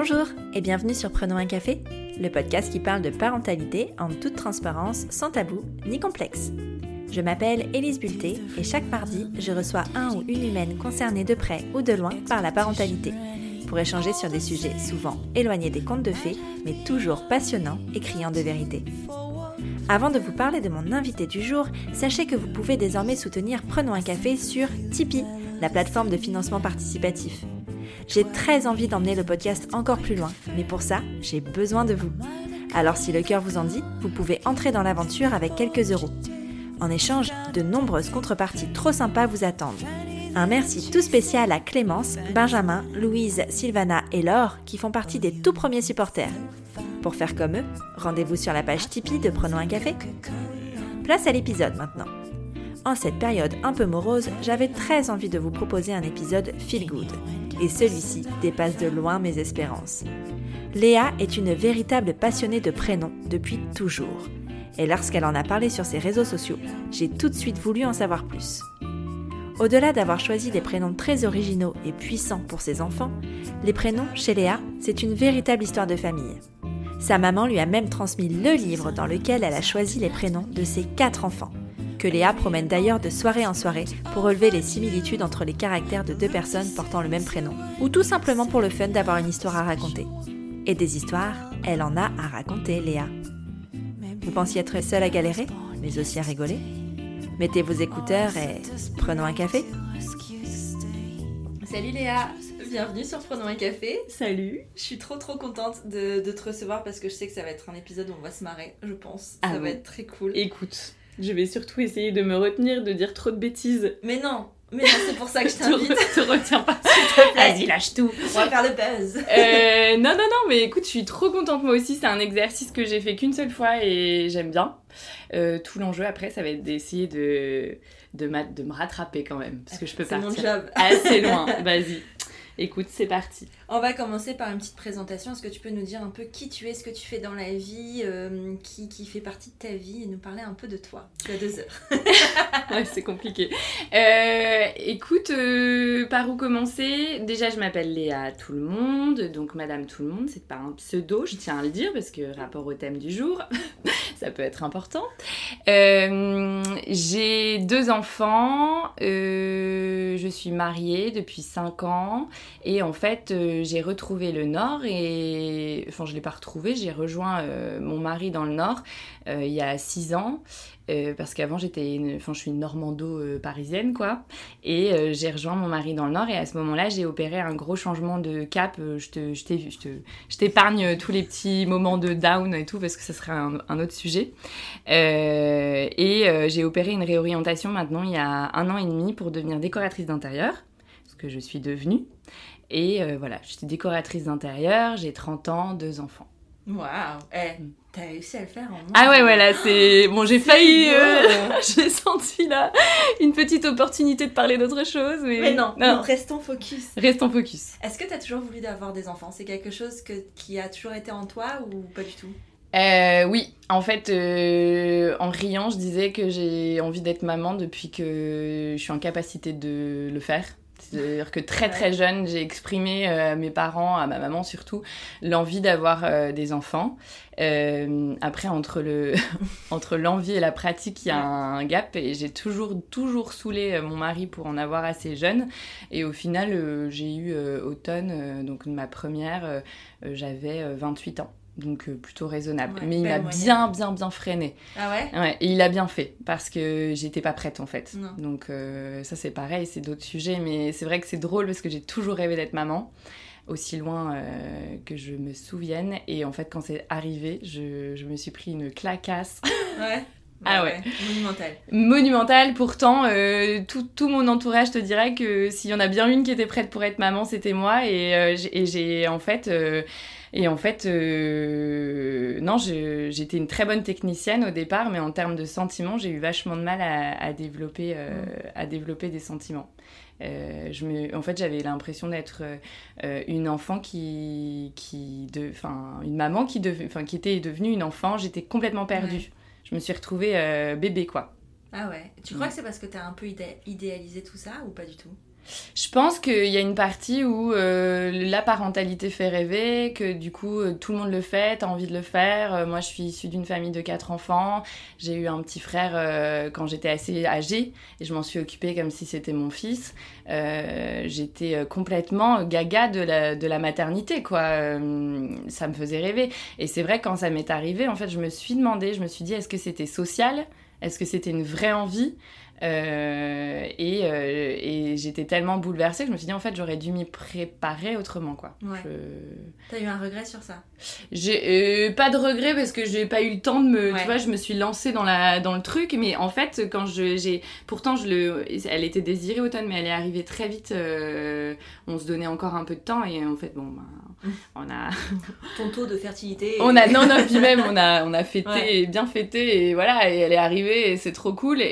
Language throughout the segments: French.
Bonjour et bienvenue sur Prenons un café, le podcast qui parle de parentalité en toute transparence, sans tabou ni complexe. Je m'appelle Élise Bulté et chaque mardi, je reçois un ou une humaine concernée de près ou de loin par la parentalité pour échanger sur des sujets souvent éloignés des contes de fées, mais toujours passionnants et criants de vérité. Avant de vous parler de mon invité du jour, sachez que vous pouvez désormais soutenir Prenons un café sur Tipeee, la plateforme de financement participatif. J'ai très envie d'emmener le podcast encore plus loin, mais pour ça, j'ai besoin de vous. Alors si le cœur vous en dit, vous pouvez entrer dans l'aventure avec quelques euros. En échange, de nombreuses contreparties trop sympas vous attendent. Un merci tout spécial à Clémence, Benjamin, Louise, Sylvana et Laure qui font partie des tout premiers supporters. Pour faire comme eux, rendez-vous sur la page Tipeee de Prenons un café. Place à l'épisode maintenant. En cette période un peu morose, j'avais très envie de vous proposer un épisode feel good et celui-ci dépasse de loin mes espérances. Léa est une véritable passionnée de prénoms depuis toujours. Et lorsqu'elle en a parlé sur ses réseaux sociaux, j'ai tout de suite voulu en savoir plus. Au-delà d'avoir choisi des prénoms très originaux et puissants pour ses enfants, les prénoms chez Léa, c'est une véritable histoire de famille. Sa maman lui a même transmis le livre dans lequel elle a choisi les prénoms de ses quatre enfants que Léa promène d'ailleurs de soirée en soirée pour relever les similitudes entre les caractères de deux personnes portant le même prénom, ou tout simplement pour le fun d'avoir une histoire à raconter. Et des histoires, elle en a à raconter, Léa. Vous pensiez être seule à galérer, mais aussi à rigoler? Mettez vos écouteurs et prenons un café. Salut Léa, bienvenue sur Prenons un café. Salut. Je suis trop trop contente de, te recevoir parce que je sais que ça va être un épisode où on va se marrer, je pense. ça ah va être très cool. Écoute, je vais surtout essayer de me retenir de dire trop de bêtises. Mais non, mais c'est pour ça que je t'invite. te, te retiens pas, Vas-y, lâche tout. On va faire le buzz. Euh, non, non, non, mais écoute, je suis trop contente moi aussi. C'est un exercice que j'ai fait qu'une seule fois et j'aime bien. Euh, tout l'enjeu après, ça va être d'essayer de, de, de me rattraper quand même. Parce que je peux partir mon job. assez loin. Vas-y. Écoute, c'est parti. On va commencer par une petite présentation. Est-ce que tu peux nous dire un peu qui tu es, ce que tu fais dans la vie, euh, qui, qui, fait partie de ta vie et nous parler un peu de toi Tu as deux heures. c'est compliqué. Euh, écoute, euh, par où commencer? Déjà, je m'appelle Léa Tout le Monde, donc Madame Tout le Monde, c'est pas un pseudo, je tiens à le dire, parce que rapport au thème du jour, ça peut être important. J'ai deux enfants, je suis mariée depuis 5 ans, et en fait, j'ai retrouvé le Nord et. Enfin, je ne l'ai pas retrouvé, j'ai rejoint euh, mon mari dans le Nord euh, il y a six ans. parce qu'avant j'étais enfin je suis une normando parisienne quoi et j'ai rejoint mon mari dans le nord et à ce moment-là j'ai opéré un gros changement de cap je t'épargne tous les petits moments de down et tout parce que ça serait un autre sujet et j'ai opéré une réorientation maintenant il y a un an et demi pour devenir décoratrice d'intérieur ce que je suis devenue et euh, voilà, j'étais décoratrice d'intérieur, j'ai 30 ans, deux enfants. Waouh Eh, mm. t'as réussi à le faire en moins Ah ouais, ouais, là, c'est... Bon, j'ai failli... Euh, j'ai senti, là, une petite opportunité de parler d'autre chose, mais... Mais non, non. restons focus. Restons focus. Est-ce que t'as toujours voulu avoir des enfants? C'est quelque chose que, qui a toujours été en toi ou pas du tout? Euh, oui, en fait, en riant, je disais que j'ai envie d'être maman depuis que je suis en capacité de le faire. C'est-à-dire que très très jeune, j'ai exprimé euh, à mes parents, à ma maman surtout, l'envie d'avoir euh, des enfants. Euh, après, entre, le entre l'envie et la pratique, il y a un gap et j'ai toujours, toujours saoulé mon mari pour en avoir assez jeune. Et au final, j'ai eu automne, donc ma première, j'avais 28 ans donc euh, plutôt raisonnable. mais il m'a bien, bien, bien freiné. Ah ouais? Ouais, et il a bien fait, parce que j'étais pas prête en fait. Donc euh, ça c'est pareil, c'est d'autres sujets, mais c'est vrai que c'est drôle parce que j'ai toujours rêvé d'être maman, aussi loin euh, que je me souvienne. Et en fait, quand c'est arrivé, je, je, me suis pris une clacasse. Ouais. ah ouais. Monumental. Monumental. Pourtant, tout, tout, mon entourage te dirait que s'il y en a bien une qui était prête pour être maman, c'était moi. Et j'ai en fait et en fait, euh, non, j'étais une très bonne technicienne au départ, mais en termes de sentiments, j'ai eu vachement de mal à, développer, euh, à développer des sentiments. Euh, je me, en fait, j'avais l'impression d'être une enfant qui, qui de, une maman qui, de, qui était devenue une enfant. J'étais complètement perdue. Je me suis retrouvée bébé, quoi. Ah ouais. Tu crois que c'est parce que tu as un peu idéalisé tout ça ou pas du tout? Je pense qu'il y a une partie où euh, la parentalité fait rêver, que du coup euh, tout le monde le fait, t'as envie de le faire. Euh, moi je suis issue d'une famille de quatre enfants, j'ai eu un petit frère quand j'étais assez âgée et je m'en suis occupée comme si c'était mon fils. J'étais complètement gaga de la, de la maternité quoi. Ça me faisait rêver. Et c'est vrai quand ça m'est arrivé, en fait je me suis demandé, je me suis dit est-ce que c'était social? Est-ce que c'était une vraie envie? Euh, et, euh, et j'étais tellement bouleversée que je me suis dit en fait j'aurais dû m'y préparer autrement quoi. Ouais. Je- T'as eu un regret sur ça? J'ai euh, pas de regret parce que j'ai pas eu le temps de me, Ouais. tu vois, je me suis lancée dans la dans le truc, mais en fait quand je j'ai, pourtant je le, elle était désirée automne, mais elle est arrivée très vite. euh, on se donnait encore un peu de temps et en fait bon, ben, on a Ton taux de fertilité. on a non non puis même on a on a fêté Ouais. et bien fêté et voilà et elle est arrivée et c'est trop cool et,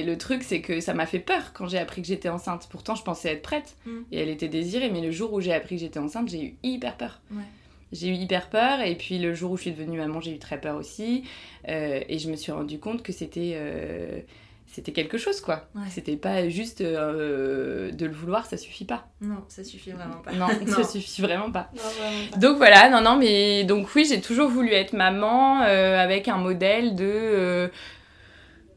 et le truc c'est que ça m'a fait peur quand j'ai appris que j'étais enceinte pourtant je pensais être prête Mm. et elle était désirée mais le jour où j'ai appris que j'étais enceinte j'ai eu hyper peur Ouais. j'ai eu hyper peur et puis le jour où je suis devenue maman j'ai eu très peur aussi Euh, et je me suis rendu compte que c'était euh, c'était quelque chose quoi Ouais. c'était pas juste euh, de le vouloir ça suffit pas Non, ça suffit vraiment pas. non, ça suffit vraiment pas Non, vraiment pas. donc voilà, non, non, mais donc oui, j'ai toujours voulu être maman euh, avec un modèle de, euh,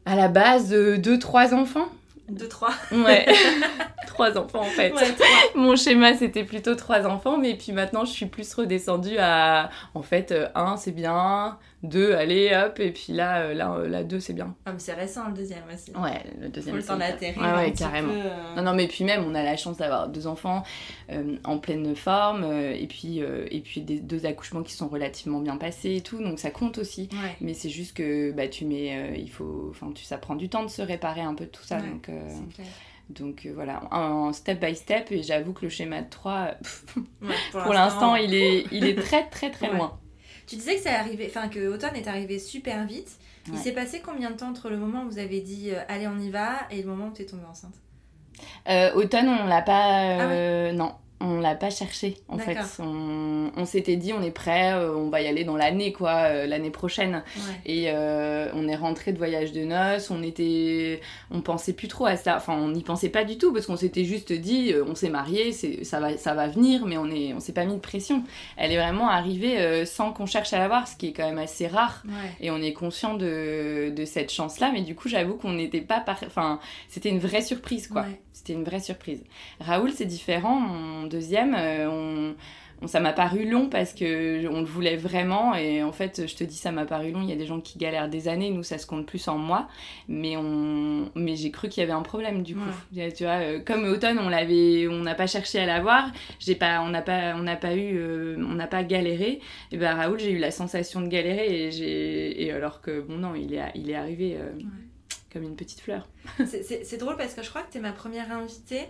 à la base, de deux, trois enfants. Deux, trois. Ouais, trois enfants en fait. Ouais. Mon schéma c'était plutôt trois enfants, mais puis maintenant je suis plus redescendue à, en fait, un c'est bien, deux, allez hop, et puis là, euh, là, euh, là deux c'est bien. Ah, mais c'est récent le deuxième aussi. Ouais, le deuxième. Faut le temps d'atterrir. Ouais, carrément. peu, euh, Non, non, mais puis même, on a la chance d'avoir deux enfants euh, en pleine forme, euh, et puis, et puis des, deux accouchements qui sont relativement bien passés et tout, donc ça compte aussi. Ouais, Mais c'est juste que bah, tu mets, il faut, enfin, tu, ça prend du temps de se réparer un peu de tout ça, Ouais, donc, clair. donc euh, voilà, en step by step, et j'avoue que le schéma de 3, Ouais, pour l'instant, il est, il est très très très Ouais. loin. Tu disais que ça arrivé, enfin que automne est arrivé super vite. Il s'est passé combien de temps entre le moment où vous avez dit euh, allez on y va et le moment où tu es tombée enceinte? Euh, automne, on l'a pas. euh, Non, on l'a pas cherché en fait. On, on s'était dit, on est prêt, euh, on va y aller dans l'année, quoi, euh, l'année prochaine. Ouais. Et euh, on est rentré de voyage de noces, on était. On pensait plus trop à ça. Enfin, on n'y pensait pas du tout parce qu'on s'était juste dit, on s'est marié, c'est, ça, va, ça va venir, mais on, est, on s'est pas mis de pression. Elle est vraiment arrivée sans qu'on cherche à la voir, ce qui est quand même assez rare. Ouais. Et on est conscient de, de cette chance-là, mais du coup, j'avoue qu'on n'était pas. par- Enfin, c'était une vraie surprise, quoi. Ouais. C'était une vraie surprise. Raoul, c'est différent. Mon deuxième, euh, on, ça m'a paru long parce que on le voulait vraiment. Et en fait, je te dis, ça m'a paru long. Il y a des gens qui galèrent des années. Nous, ça se compte plus en mois. Mais, on, mais j'ai cru qu'il y avait un problème du coup. Tu vois, euh, comme automne, on l'avait, on n'a pas cherché à l'avoir. J'ai pas, on n'a pas, on n'a pas eu, euh, on n'a pas galéré. Et ben Raoul, j'ai eu la sensation de galérer. Et j'ai, et alors que bon non, il est, il est arrivé. euh, Comme une petite fleur. C'est- drôle parce que je crois que tu es ma première invitée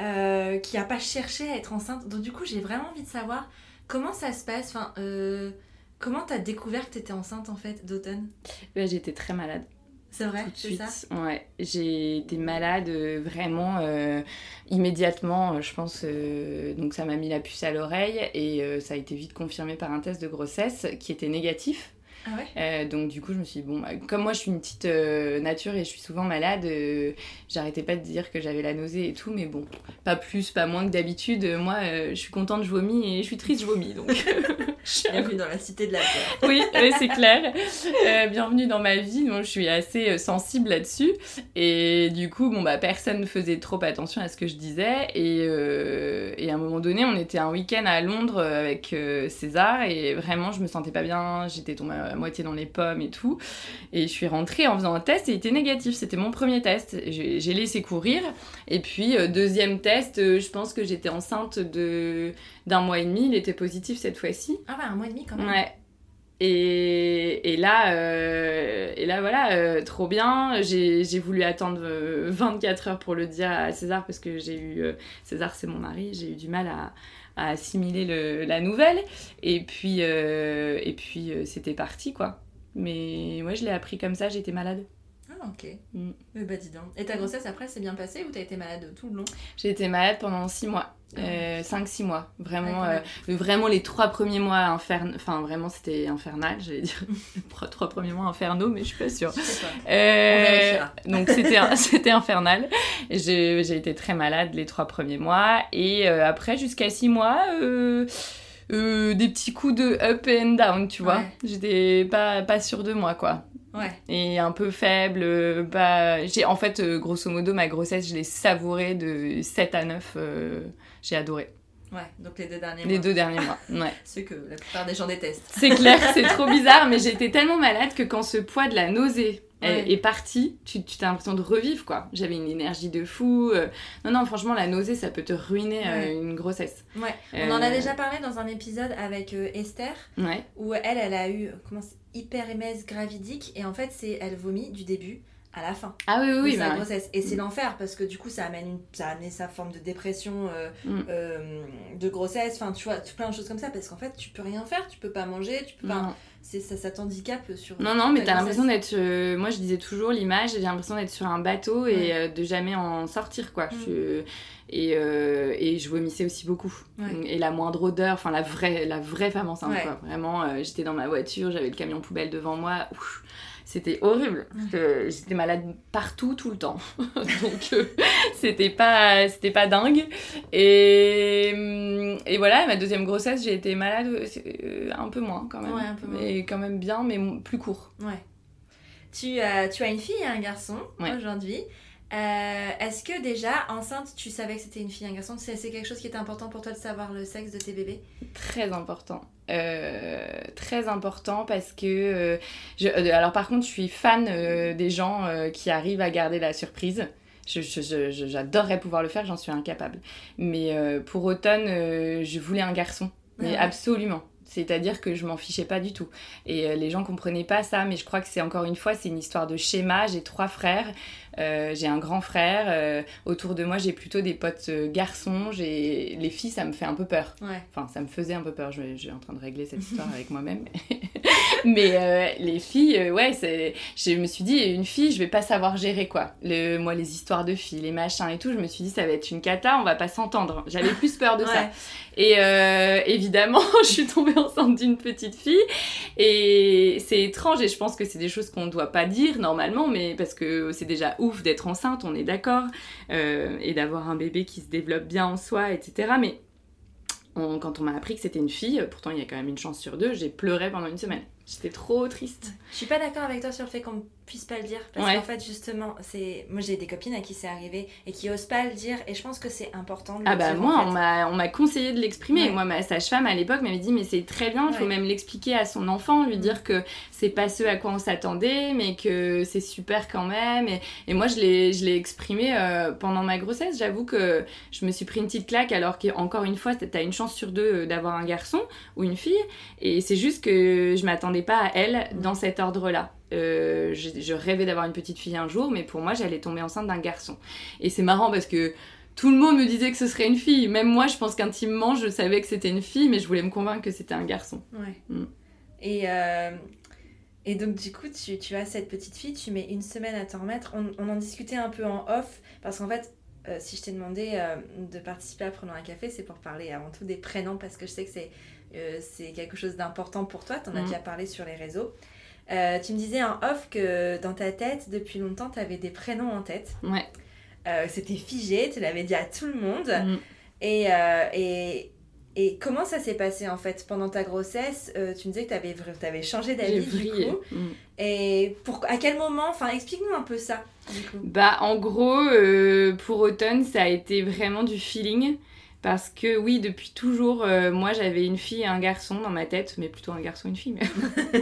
euh, qui a pas cherché à être enceinte. Donc du coup j'ai vraiment envie de savoir comment ça se passe. Enfin, euh, comment t'as découvert que t'étais enceinte en fait d'automne? Ouais, j'étais très malade. C'est vrai, c'est ça? Ouais, j'ai été malade euh, vraiment euh, immédiatement, je pense. euh, donc ça m'a mis la puce à l'oreille et euh, ça a été vite confirmé par un test de grossesse qui était négatif. Ah ouais Euh, donc du coup je me suis dit, bon, bah, comme moi je suis une petite euh, nature et je suis souvent malade, euh, j'arrêtais pas de dire que j'avais la nausée et tout, mais bon, pas plus, pas moins que d'habitude. Moi je suis contente, je vomis et je suis triste, je vomis. Donc Bienvenue dans la cité de la peur. oui, oui, c'est clair. Euh, bienvenue dans ma vie. Donc, je suis assez euh, sensible là-dessus. Et du coup, bon, bah, personne ne faisait trop attention à ce que je disais. Et, euh, et à un moment donné, on était un week-end à Londres avec euh, César. Et vraiment, je me sentais pas bien. J'étais tombée à moitié dans les pommes et tout. Et je suis rentrée en faisant un test et il était négatif. C'était mon premier test. J'ai laissé courir. Et puis, deuxième test, je pense que j'étais enceinte de d'un mois et demi. Il était positif cette fois-ci. Ah ouais, un mois et demi quand même. Ouais. Et, et là, euh, et là, voilà, euh, trop bien. J'ai voulu attendre euh, 24 heures pour le dire à César parce que j'ai eu. euh, César, c'est mon mari, j'ai eu du mal à, à assimiler le- la nouvelle. Et puis, euh, et puis euh, c'était parti, quoi. Mais ouais, je l'ai appris comme ça, j'étais malade. Ah ok. Mm. Bah dis donc. Et ta grossesse après s'est bien passée ou t'as été malade tout le long? J'ai été malade pendant 6 mois. 5-6 mois. Vraiment, Ouais, quand euh, vraiment les trois premiers mois infernaux. Enfin, vraiment, c'était infernal, j'allais dire. Trois premiers mois infernaux, mais je suis pas sûre. Pas. Euh. Donc c'était c'était infernal. J'ai été très malade les trois premiers mois et euh, après jusqu'à six mois. Euh, des petits coups de up and down, tu vois. J'étais pas, pas sûre de moi, quoi. Ouais. Et un peu faible. Bah, j'ai, en fait, grosso modo, ma grossesse, je l'ai savourée de 7 à 9. j'ai adoré. Ouais, donc les deux derniers mois. Les deux derniers mois, ouais. Ce que la plupart des gens détestent. C'est clair, c'est trop bizarre, mais j'étais tellement malade que quand ce poids de la nausée est parti, tu, tu as l'impression de revivre, quoi. J'avais une énergie de fou. Euh. Non, non, franchement, la nausée, ça peut te ruiner euh, une grossesse. Ouais, on en a euh. déjà parlé dans un épisode avec Esther, ouais. où elle, elle a eu comment hyperémèse gravidique, et en fait, c'est elle vomit du début à la fin ah oui oui, sa bah grossesse et c'est mm. l'enfer parce que du coup ça amène une... ça a amené sa forme de dépression euh, mm. euh, de grossesse enfin tu vois plein de choses comme ça parce qu'en fait tu peux rien faire tu peux pas manger tu peux pas ça, ça t'handicape sur non non mais t'as l'impression d'être euh, moi je disais toujours l'image j'ai l'impression d'être sur un bateau et de jamais en sortir quoi. Mm. et, et je vomissais aussi beaucoup. Et la moindre odeur enfin la vraie la vraie femme enceinte quoi. Vraiment j'étais dans ma voiture j'avais le camion poubelle devant moi Ouf c'était horrible. J'étais malade partout, tout le temps. Donc, euh, c'était pas, c'était pas dingue. Et, hum, et voilà, ma deuxième grossesse, j'ai été malade euh, un peu moins quand même. Ouais, un peu moins. Mais quand même bien, mais plus court. Ouais. Tu, as, tu as une fille et un garçon aujourd'hui. Euh, est-ce que déjà, enceinte, tu savais que c'était une fille un garçon? C'est quelque chose qui était important pour toi de savoir le sexe de tes bébés? Très important. Euh, très important parce que... Euh, je, alors par contre, je suis fan des gens qui arrivent à garder la surprise. J'adorerais pouvoir le faire, j'en suis incapable. Mais pour automne, je voulais un garçon. Mais absolument. C'est-à-dire que je m'en fichais pas du tout. Et les gens comprenaient pas ça, mais je crois que c'est encore une fois, c'est une histoire de schéma. J'ai trois frères. Euh, j'ai un grand frère. Euh, autour de moi, j'ai plutôt des potes euh, garçons. J'ai les filles, ça me fait un peu peur. Enfin, ça me faisait un peu peur. Je, suis en train de régler cette histoire avec moi-même. Mais les filles, ouais, c'est. Je me suis dit, une fille, je vais pas savoir gérer quoi. Le, moi, les histoires de filles, les machins et tout, je me suis dit, ça va être une cata, on va pas s'entendre. J'avais plus peur de ça. Et évidemment, je suis tombée enceinte d'une petite fille. Et c'est étrange. Et je pense que c'est des choses qu'on ne doit pas dire normalement, mais parce que c'est déjà d'être enceinte, on est d'accord, euh, et d'avoir un bébé qui se développe bien en soi, etc. Mais quand on m'a appris que c'était une fille, pourtant il y a quand même une chance sur deux, j'ai pleuré pendant une semaine. J'étais trop triste. Je suis pas d'accord avec toi sur le fait qu'on puisse pas le dire. Parce qu'en fait justement c'est moi j'ai des copines à qui c'est arrivé et qui osent pas le dire. Et je pense que c'est important de le ah bah moi on m'a on m'a conseillé de l'exprimer. Moi ma sage-femme à l'époque m'avait dit mais c'est très bien il faut même l'expliquer à son enfant lui mm. dire que c'est pas ce à quoi on s'attendait mais que c'est super quand même. Et, et moi je l'ai je l'ai exprimé euh, pendant ma grossesse. J'avoue que je me suis pris une petite claque alors qu'encore une fois t'as une chance sur deux euh, d'avoir un garçon ou une fille. Et c'est juste que je m'attendais pas à elle mm. dans cet ordre là euh, je, rêvais d'avoir une petite fille un jour, mais pour moi, j'allais tomber enceinte d'un garçon. Et c'est marrant parce que tout le monde me disait que ce serait une fille. Même moi, je pense qu'intimement, je savais que c'était une fille, mais je voulais me convaincre que c'était un garçon. Ouais. Mm. Et, euh, et donc, du coup, tu, tu, as cette petite fille, tu mets une semaine à t'en remettre. On, en discutait un peu en off, parce qu'en fait, euh, si je t'ai demandé de participer à Prenons un café, c'est pour parler avant tout des prénoms, parce que je sais que c'est c'est quelque chose d'important pour toi. Tu en as mm. déjà parlé sur les réseaux. Euh, tu me disais en off que dans ta tête, depuis longtemps, tu avais des prénoms en tête. Ouais. Euh, c'était figé, tu l'avais dit à tout le monde. Mm. Et, euh, et, et, comment ça s'est passé en fait pendant ta grossesse Tu me disais que tu avais, avais, changé d'avis du coup. Mm. Et pour, à quel moment Enfin, explique-nous un peu ça. Du coup. Bah, en gros, pour automne, ça a été vraiment du feeling. Parce que oui, depuis toujours, euh, moi j'avais une fille et un garçon dans ma tête, mais plutôt un garçon et une fille, mais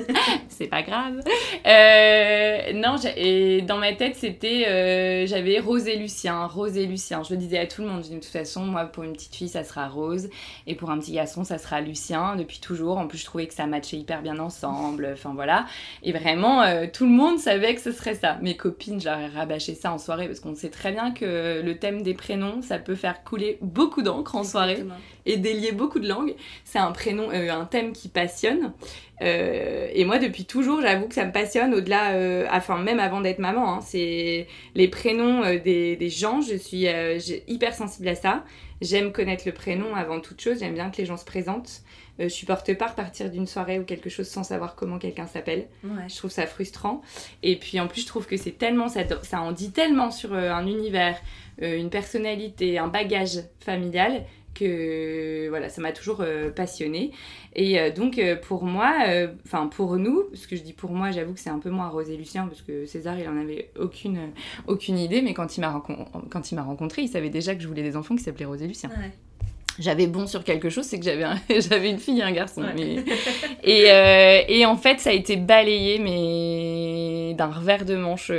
c'est pas grave. Euh, non, et dans ma tête c'était, euh, j'avais Rose et Lucien, Rose et Lucien. Je le disais à tout le monde, de toute façon, moi pour une petite fille ça sera Rose, et pour un petit garçon ça sera Lucien, depuis toujours. En plus je trouvais que ça matchait hyper bien ensemble, enfin voilà. Et vraiment, tout le monde savait que ce serait ça. Mes copines, j'aurais rabâché ça en soirée, parce qu'on sait très bien que le thème des prénoms, ça peut faire couler beaucoup d'encre en soirée et délier beaucoup de langues. C'est un prénom, euh, un thème qui passionne. Euh, et moi, depuis toujours, j'avoue que ça me passionne au-delà, euh, enfin même avant d'être maman. Hein. c'est les prénoms des, des, gens. Je suis hyper sensible à ça. J'aime connaître le prénom avant toute chose. J'aime bien que les gens se présentent. Je supporte pas repartir d'une soirée ou quelque chose sans savoir comment quelqu'un s'appelle. Je trouve ça frustrant. Et puis en plus, je trouve que c'est tellement, ça, ça en dit tellement sur un univers, une personnalité, un bagage familial que voilà, ça m'a toujours euh, passionnée. Et euh, donc euh, pour moi, enfin pour nous, ce que je dis pour moi, j'avoue que c'est un peu moins Rosé Lucien parce que César il en avait aucune aucune idée, mais quand il m'a quand il m'a rencontré, il savait déjà que je voulais des enfants qui s'appelaient Rosé Lucien. J'avais bon sur quelque chose, c'est que j'avais j'avais une fille et un garçon. et, et, en fait, ça a été balayé, mais d'un revers de manche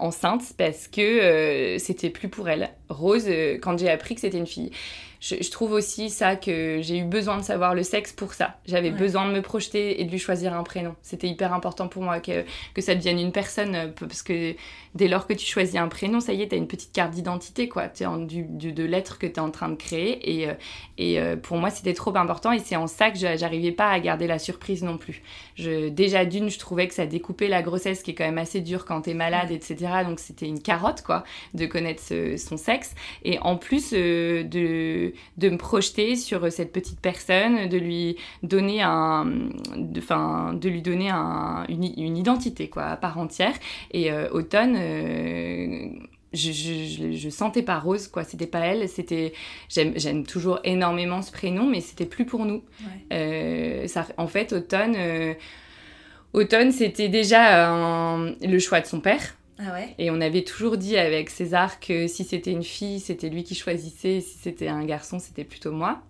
enceinte, parce que c'était plus pour elle. Rose, quand j'ai appris que c'était une fille je, trouve aussi ça que j'ai eu besoin de savoir le sexe pour ça. J'avais besoin de me projeter et de lui choisir un prénom. C'était hyper important pour moi que, que ça devienne une personne, euh, parce que dès lors que tu choisis un prénom, ça y est, tu as une petite carte d'identité, quoi. Tu du, du, de l'être que tu es en train de créer. Et, euh, et euh, pour moi, c'était trop important. Et c'est en ça que j'arrivais pas à garder la surprise non plus. Je, déjà, d'une, je trouvais que ça découpait la grossesse, qui est quand même assez dure quand tu es malade, etc. Donc, c'était une carotte, quoi, de connaître son sexe. Et en plus, de de, me projeter sur cette petite personne, de lui donner un, enfin, de, lui donner un, une, identité quoi, à part entière. Et euh, Automne, euh, je, je, je, sentais pas Rose, quoi. C'était pas elle. C'était, j'aime toujours énormément ce prénom, mais c'était plus pour nous. Euh, ça, en fait, Automne, Automne, c'était déjà le choix de son père. Ah et on avait toujours dit avec César que si c'était une fille, c'était lui qui choisissait, si c'était un garçon, c'était plutôt moi.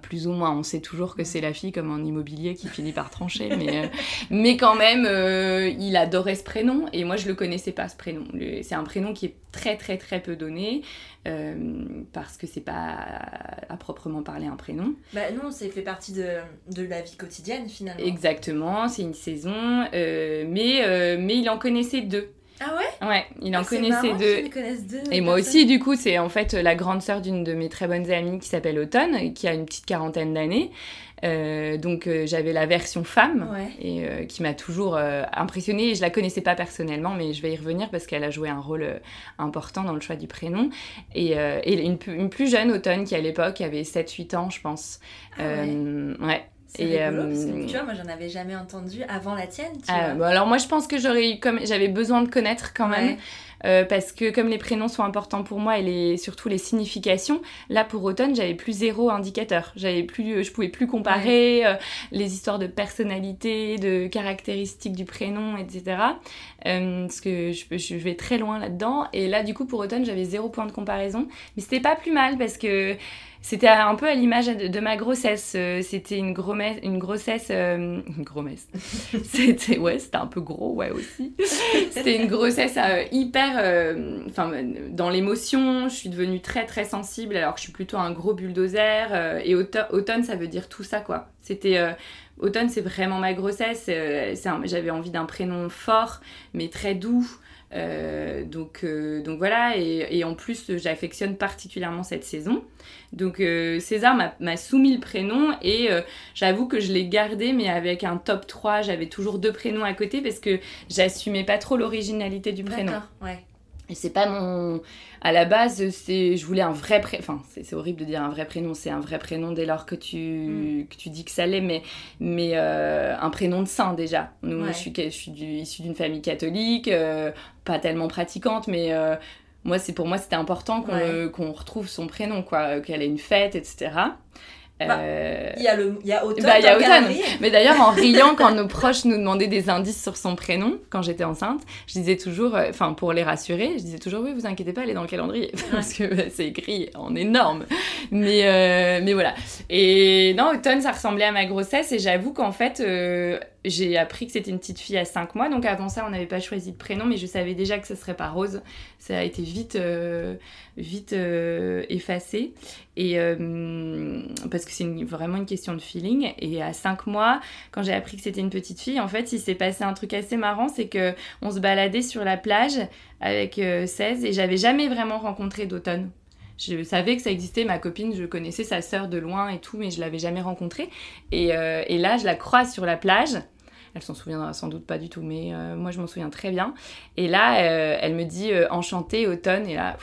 Plus ou moins, on sait toujours que c'est la fille comme en immobilier qui finit par trancher, mais, euh, mais quand même, euh, il adorait ce prénom et moi je le connaissais pas ce prénom. C'est un prénom qui est très très très peu donné euh, parce que c'est pas à proprement parler un prénom. Bah non, c'est fait partie de, de, la vie quotidienne finalement. Exactement, c'est une saison, mais, mais il en connaissait deux. Ouais il en ah, connaissait deux. deux. Et moi aussi, du coup, c'est en fait la grande sœur d'une de mes très bonnes amies qui s'appelle Automne, qui a une petite quarantaine d'années. Euh, donc euh, j'avais la version femme et euh, qui m'a toujours impressionnée. Et je la connaissais pas personnellement, mais je vais y revenir parce qu'elle a joué un rôle important dans le choix du prénom. Et, et une, une, plus jeune automne qui à l'époque avait 7-8 ans, je pense. Ah ouais. Et euh, tu vois, moi j'en avais jamais entendu avant la tienne. Tu ah, alors moi je pense que j'aurais eu comme j'avais besoin de connaître quand même. Euh, parce que comme les prénoms sont importants pour moi et les, surtout les significations, là pour automne j'avais plus zéro indicateur. J'avais plus, je pouvais plus comparer euh, les histoires de personnalité, de caractéristiques du prénom, etc. parce que je, je, vais très loin là-dedans. Et là du coup pour automne j'avais zéro point de comparaison, mais c'était pas plus mal parce que c'était un peu à l'image de, ma grossesse. Euh, c'était une, une grossesse. Euh, une grossesse. c'était ouais, c'était un peu gros, ouais aussi. c'était une grossesse euh, hyper. Enfin, dans l'émotion, je suis devenue très très sensible alors que je suis plutôt un gros bulldozer. et automne, ça veut dire tout ça, quoi. C'était. automne, c'est vraiment ma grossesse. J'avais envie d'un prénom fort, mais très doux. Euh, donc, euh, donc voilà, et, en plus j'affectionne particulièrement cette saison. Donc euh, César m'a soumis le prénom et j'avoue que je l'ai gardé mais avec un top 3, j'avais toujours deux prénoms à côté parce que j'assumais pas trop l'originalité du prénom. D'accord, ouais. Et c'est pas mon. À la base, c'est je voulais un vrai prénom. Enfin, c'est horrible de dire un vrai prénom. C'est un vrai prénom dès lors que tu, mm. que tu dis que ça l'est, mais, mais euh, un prénom de saint déjà. Nous, je suis, je suis issue d'une famille catholique, euh, pas tellement pratiquante, mais euh, moi, c'est pour moi, c'était important qu'on retrouve son prénom, quoi, qu'elle ait une fête, etc. Bah, euh, il y a le, il y a automne. Bah, il y a automne. Mais d'ailleurs, en riant, quand nos proches nous demandaient des indices sur son prénom, quand j'étais enceinte, je disais toujours, euh, enfin, pour les rassurer, je disais toujours, oui, vous inquiétez pas, elle est dans le calendrier. Parce que bah, c'est écrit en énorme. Mais, euh, mais voilà. Et non, automne, ça ressemblait à ma grossesse. Et j'avoue qu'en fait, j'ai appris que c'était une petite fille à 5 mois. Donc avant ça, on n'avait pas choisi de prénom, mais je savais déjà que ce serait pas Rose. Ça a été vite, euh, vite euh, effacé. Et euh, parce que c'est vraiment une question de feeling. Et à 5 mois, quand j'ai appris que c'était une petite fille, en fait, il s'est passé un truc assez marrant, c'est que on se baladait sur la plage avec 16 et j'avais jamais vraiment rencontré d'automne. Je savais que ça existait, ma copine, je connaissais sa sœur de loin et tout, mais je l'avais jamais rencontrée. Et, et là, je la croise sur la plage elle s'en souviendra sans doute pas du tout, mais euh, moi je m'en souviens très bien. Et là, euh, elle me dit euh, enchantée, automne, et là,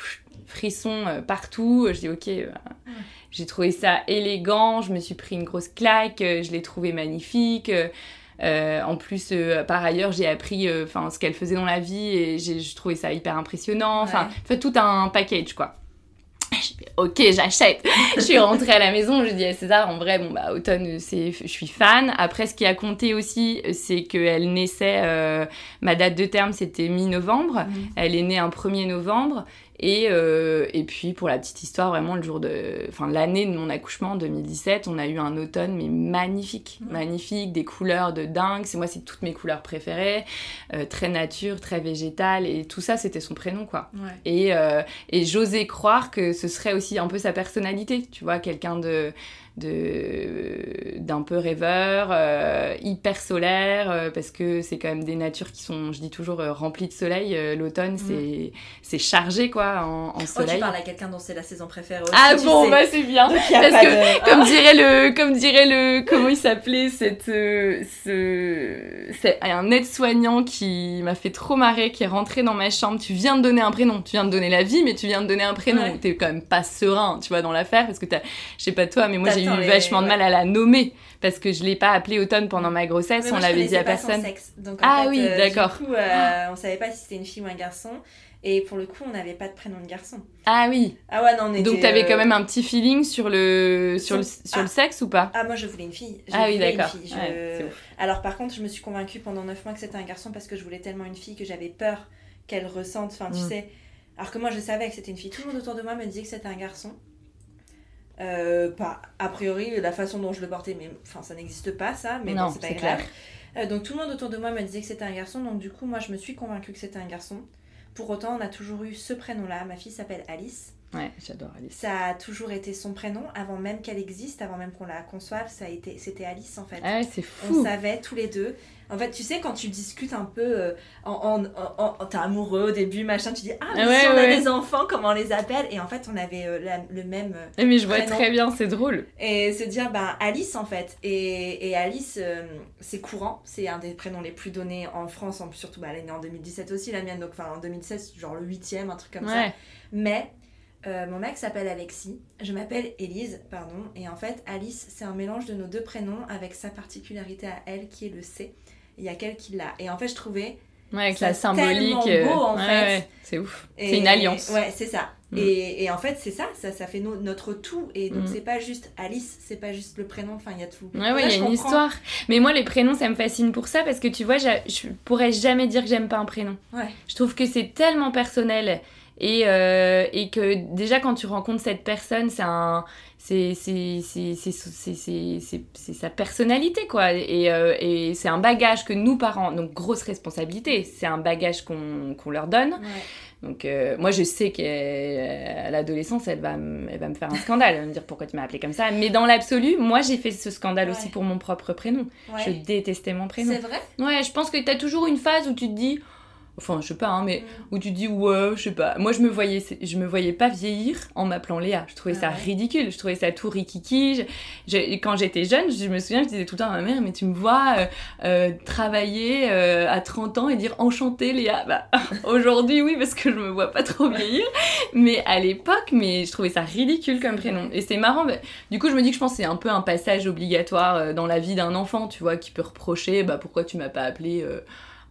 frissons partout. Je dis ok, j'ai trouvé ça élégant, je me suis pris une grosse claque, je l'ai trouvé magnifique. en plus, par ailleurs, j'ai appris enfin ce qu'elle faisait dans la vie et j'ai trouvé ça hyper impressionnant. Enfin, tout un package quoi ok, j'achète. je suis rentrée à la maison, je dis à César, en vrai, bon, bah, automne, c'est, je suis fan. Après, ce qui a compté aussi, c'est qu'elle naissait, euh, ma date de terme, c'était mi-novembre. Mmh. Elle est née un 1er novembre. Et, euh, et puis pour la petite histoire, vraiment le jour de, enfin l'année de mon accouchement, 2017, on a eu un automne mais magnifique, magnifique, des couleurs de dingue. C'est moi, c'est toutes mes couleurs préférées, euh, très nature, très végétale. Et tout ça, c'était son prénom quoi. Et, euh, et j'osais croire que ce serait aussi un peu sa personnalité, tu vois, quelqu'un de de d'un peu rêveur, euh, hyper solaire, euh, parce que c'est quand même des natures qui sont, je dis toujours, euh, remplies de soleil. L'automne, mm. c'est chargé quoi en, en soleil. Oh, tu parles à quelqu'un dont c'est la saison préférée. Aussi, ah bon, bah c'est bien. parce que comme dirait le, comme dirait le, comment il s'appelait cette, ce, c'est un aide-soignant qui m'a fait trop marrer, qui est rentré dans ma chambre. Tu viens de donner un prénom, tu viens de donner la vie, mais tu viens de donner un prénom. tu T'es quand même pas serein, tu vois, dans l'affaire, parce que t'as, je sais pas toi, mais moi j'ai eu vachement de mal à la nommer parce que je l'ai pas appelée automne pendant ma grossesse, on l'avait dit à personne. ah oui, euh, d'accord. Du coup, euh, on savait pas si c'était une fille ou un garçon. Et pour le coup, on n'avait pas de prénom de garçon. Ah oui. Ah ouais, non, on était, Donc t'avais quand euh, même un petit feeling sur le sur le, sur le ah. sexe ou pas? Ah moi je voulais une fille. ah oui, d'accord. Alors par contre, je me suis convaincue pendant 9 mois que c'était un garçon parce que je voulais tellement une fille que j'avais peur qu'elle ressente. Enfin, tu mm. sais. Alors que moi je savais que c'était une fille. Tout le monde autour de moi me disait que c'était un garçon. Euh, pas a priori la façon dont je le portais, mais enfin ça n'existe pas ça, mais non, c'est pas grave. Euh, donc tout le monde autour de moi me disait que c'était un garçon, donc du coup moi je me suis convaincue que c'était un garçon. Pour autant, on a toujours eu ce prénom-là. Ma fille s'appelle Alice. Ouais, j'adore Alice. Ça a toujours été son prénom avant même qu'elle existe, avant même qu'on la conçoive. Ça a été, c'était Alice en fait. Ah ouais, c'est fou. On savait tous les deux. En fait, tu sais, quand tu discutes un peu, euh, en, en, t'es amoureux au début, machin, tu dis Ah, mais si on a des enfants, comment on les appelle? Et en fait, on avait euh, le même. Euh, mais je vois très bien, c'est drôle. Et se dire, bah, Alice en fait. Et, et Alice, c'est courant, c'est un des prénoms les plus donnés en France, en, surtout, bah, elle est née en 2017 aussi, la mienne, donc enfin en 2016, genre le huitième, un truc comme ça. Mais. Mon mec s'appelle Alexis, je m'appelle Elise, pardon, et en fait Alice c'est un mélange de nos deux prénoms avec sa particularité à elle qui est le C il y a quelqu'un qui l'a. Et en fait, je trouvais. Ouais, avec la symbolique. Euh, beau, en fait. c'est ouf. C'est une alliance. Ouais, c'est ça. Mm. Et, et, en fait, c'est ça, ça, ça fait notre tout. Et donc, mm. c'est pas juste Alice, c'est pas juste le prénom, enfin, il y a tout. Ouais, ouais, il y a une histoire. Mais moi, les prénoms, ça me fascine pour ça parce que tu vois, je pourrais jamais dire que j'aime pas un prénom. Ouais. Je trouve que c'est tellement personnel. Et, euh, et que déjà, quand tu rencontres cette personne, c'est un c'est sa personnalité quoi. Et, euh, et c'est un bagage que nous parents donc grosse responsabilité c'est un bagage qu'on leur donne. Donc euh, moi je sais qu'à l'adolescence elle va elle va me faire un scandale elle va me dire pourquoi tu m'as appelé comme ça. Mais dans l'absolu moi j'ai fait ce scandale aussi pour mon propre prénom. Je détestais mon prénom. C'est vrai? Ouais je pense que tu as toujours une phase où tu te dis enfin je sais pas hein, mais mm. où tu dis ouais je sais pas. Moi je me voyais je me voyais pas vieillir en m'appelant Léa. Je trouvais ça ah ridicule. Je trouvais ça tout rikiki. Quand j'étais jeune je me souviens je disais tout le temps à ma mère mais tu me vois euh, euh, travailler euh, à 30 ans et dire enchantée Léa. Bah aujourd'hui oui parce que je me vois pas trop vieillir. Mais à l'époque mais je trouvais ça ridicule comme prénom. Et c'est marrant bah, du coup je me dis que je pense que c'est un peu un passage obligatoire dans la vie d'un enfant tu vois qui peut reprocher bah pourquoi tu m'as pas appelé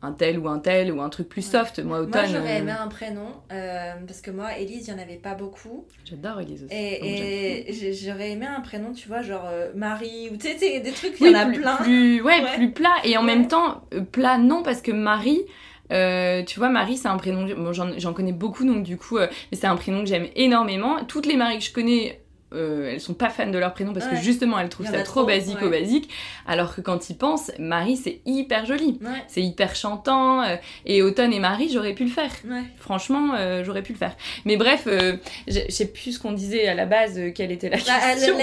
un tel ou un tel ou un truc plus soft. Moi, automne. Moi, j'aurais aimé un prénom euh, parce que moi, Elise, il n'y en avait pas beaucoup. J'adore Elise aussi. Et, j'aurais aimé un prénom, tu vois, genre euh, Marie ou tu sais, des trucs, il y en a plein. Plus, ouais, plus plat. Et en même temps, euh, plat, non, parce que Marie. tu vois, Marie, c'est un prénom, bon, j'en connais beaucoup, donc du coup, c'est un prénom que j'aime énormément. Toutes les Maries que je connais, euh, elles sont pas fans de leur prénom parce que justement elles trouvent ça trop, basique au basique. Alors que quand ils pensent Marie c'est hyper joli. C'est hyper chantant euh, et Automne et Marie j'aurais pu le faire. Franchement euh, j'aurais pu le faire. Mais bref je sais plus ce qu'on disait à la base quelle était la bah, question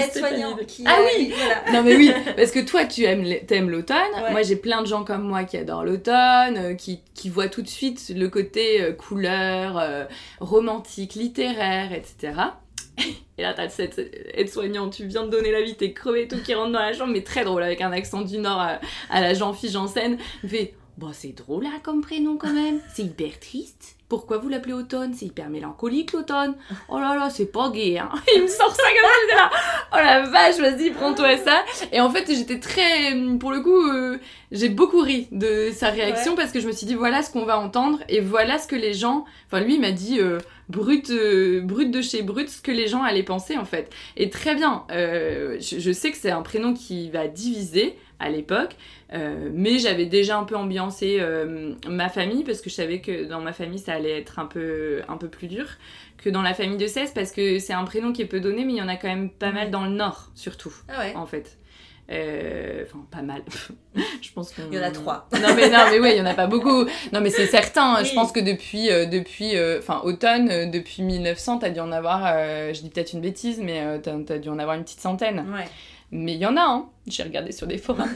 ah oui. non mais oui parce que toi tu aimes aimes l'automne. Moi j'ai plein de gens comme moi qui adorent l'automne qui, qui voient tout de suite le côté couleur romantique littéraire etc et là, t'as cette aide-soignante, tu viens de donner la vie, t'es crevé, tout qui rentre dans la chambre, mais très drôle, avec un accent du Nord à, la Jean-Philippe Janssen. Fait Bon, c'est drôle là comme prénom quand même, c'est hyper triste. pourquoi vous l'appelez automne? C'est hyper mélancolique l'automne. Oh là là, c'est pas gay. Hein. Il me sort ça comme ça, j'étais là. Oh la vache, vas-y, prends-toi ça. Et en fait, j'étais très, pour le coup, euh, j'ai beaucoup ri de sa réaction parce que je me suis dit voilà ce qu'on va entendre et voilà ce que les gens. Enfin, lui, il m'a dit. Euh, brut, euh, brut de chez brut, ce que les gens allaient penser en fait. Et très bien, je, je, sais que c'est un prénom qui va diviser à l'époque, euh, mais j'avais déjà un peu ambiancé euh, ma famille parce que je savais que dans ma famille ça allait être un peu, un peu plus dur que dans la famille de 16 parce que c'est un prénom qui est peu donné mais il y en a quand même pas mal dans le nord surtout ah ouais. en fait. Euh, enfin, pas mal. je pense Il y en a trois. non, mais non, mais oui, il y en a pas beaucoup. Non, mais c'est certain. Je pense que depuis, depuis, enfin, automne, depuis 1900, t'as dû en avoir. je dis peut-être une bêtise, mais t'as as dû en avoir une petite centaine. Ouais. Mais il y en a, hein. J'ai regardé sur des forums.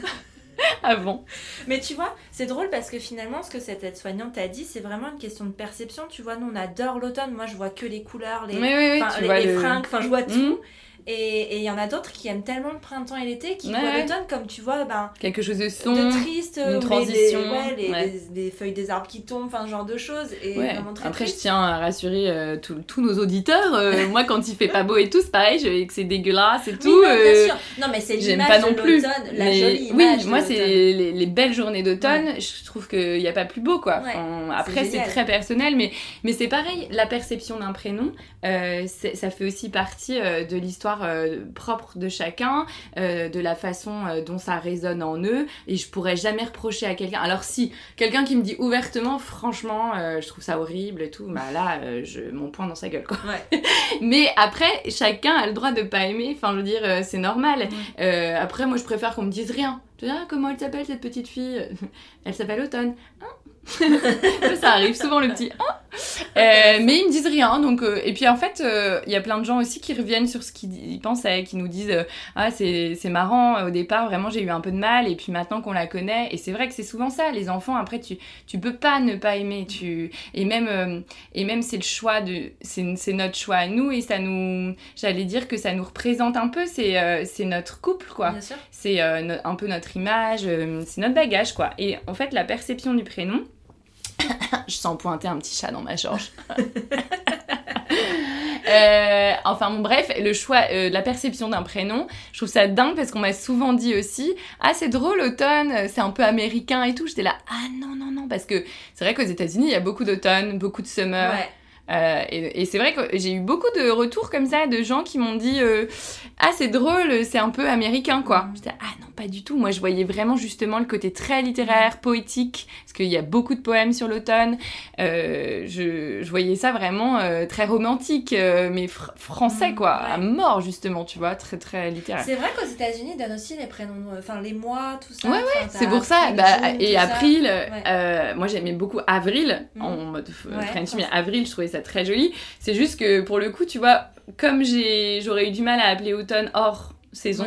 avant. Mais tu vois, c'est drôle parce que finalement, ce que cette aide-soignante a dit, c'est vraiment une question de perception. Tu vois, nous, on adore l'automne. Moi, je vois que les couleurs, les, les, fringues, enfin, je vois tout. Mmh. Et il y en a d'autres qui aiment tellement le printemps et l'été qui voient l'automne comme tu vois ben, quelque chose de sombre, de triste, une transition, les, ouais, les, feuilles des arbres qui tombent, enfin ce genre de choses. Et très Après, je tiens à rassurer euh, tous nos auditeurs. Euh, moi, quand il fait pas beau et tout, c'est pareil, je, que c'est dégueulasse et tout. Non, bien euh, sûr. Non, mais c'est l'image pas non plus. La jolie oui, moi, c'est les, belles journées d'automne. Je trouve qu'il n'y a pas plus beau, quoi. après, c'est très personnel, mais, mais c'est pareil. La perception d'un prénom, ça fait aussi partie de l'histoire euh, propre de chacun, euh, de la façon euh, dont ça résonne en eux, et je pourrais jamais reprocher à quelqu'un. Alors si quelqu'un qui me dit ouvertement, franchement, je trouve ça horrible et tout, bah là, je mon point dans sa gueule quoi. Mais après, chacun a le droit de pas aimer. Enfin, je veux dire, c'est normal. après, moi, je préfère qu'on me dise rien. Ah, comment elle s'appelle cette petite fille? Elle s'appelle Automne. Hein? Ça arrive souvent le petit ah euh, mais ils me disent rien donc euh, et puis en fait euh, il y a plein de gens aussi qui reviennent sur ce qu'ils pensaient qui nous disent ah c'est marrant au départ vraiment j'ai eu un peu de mal et puis maintenant qu'on la connaît et c'est vrai que c'est souvent ça les enfants après tu tu peux pas ne pas aimer tu et même et même c'est le choix de c'est notre choix à nous et ça nous j'allais dire que ça nous représente un peu c'est c'est notre couple quoi. C'est un peu notre image c'est notre bagage quoi. Et en fait la perception du prénom je sens pointer un petit chat dans ma gorge. Euh, enfin bon bref, le choix, euh, la perception d'un prénom, je trouve ça dingue parce qu'on m'a souvent dit aussi, ah c'est drôle automne, c'est un peu américain et tout. J'étais là, ah non non non parce que c'est vrai qu'aux États-Unis il y a beaucoup d'automne, beaucoup de summer. Euh, et, c'est vrai que j'ai eu beaucoup de retours comme ça de gens qui m'ont dit euh, Ah, c'est drôle, c'est un peu américain quoi. Mm. J'étais Ah non, pas du tout. Moi, je voyais vraiment justement le côté très littéraire, poétique, parce qu'il y a beaucoup de poèmes sur l'automne. Euh, je, je, voyais ça vraiment très romantique, mais français mm, quoi, à mort justement, tu vois, très très littéraire. C'est vrai qu'aux États-Unis, ils donnent aussi les prénoms, enfin les mois, tout ça. Ouais, ouais, c'est pour ça. Bah, et April, moi j'aimais beaucoup Avril, mm. en mode French, mais Avril, je trouvais ça très joli. C'est juste que pour le coup, tu vois, comme j'aurais eu du mal à appeler automne hors saison,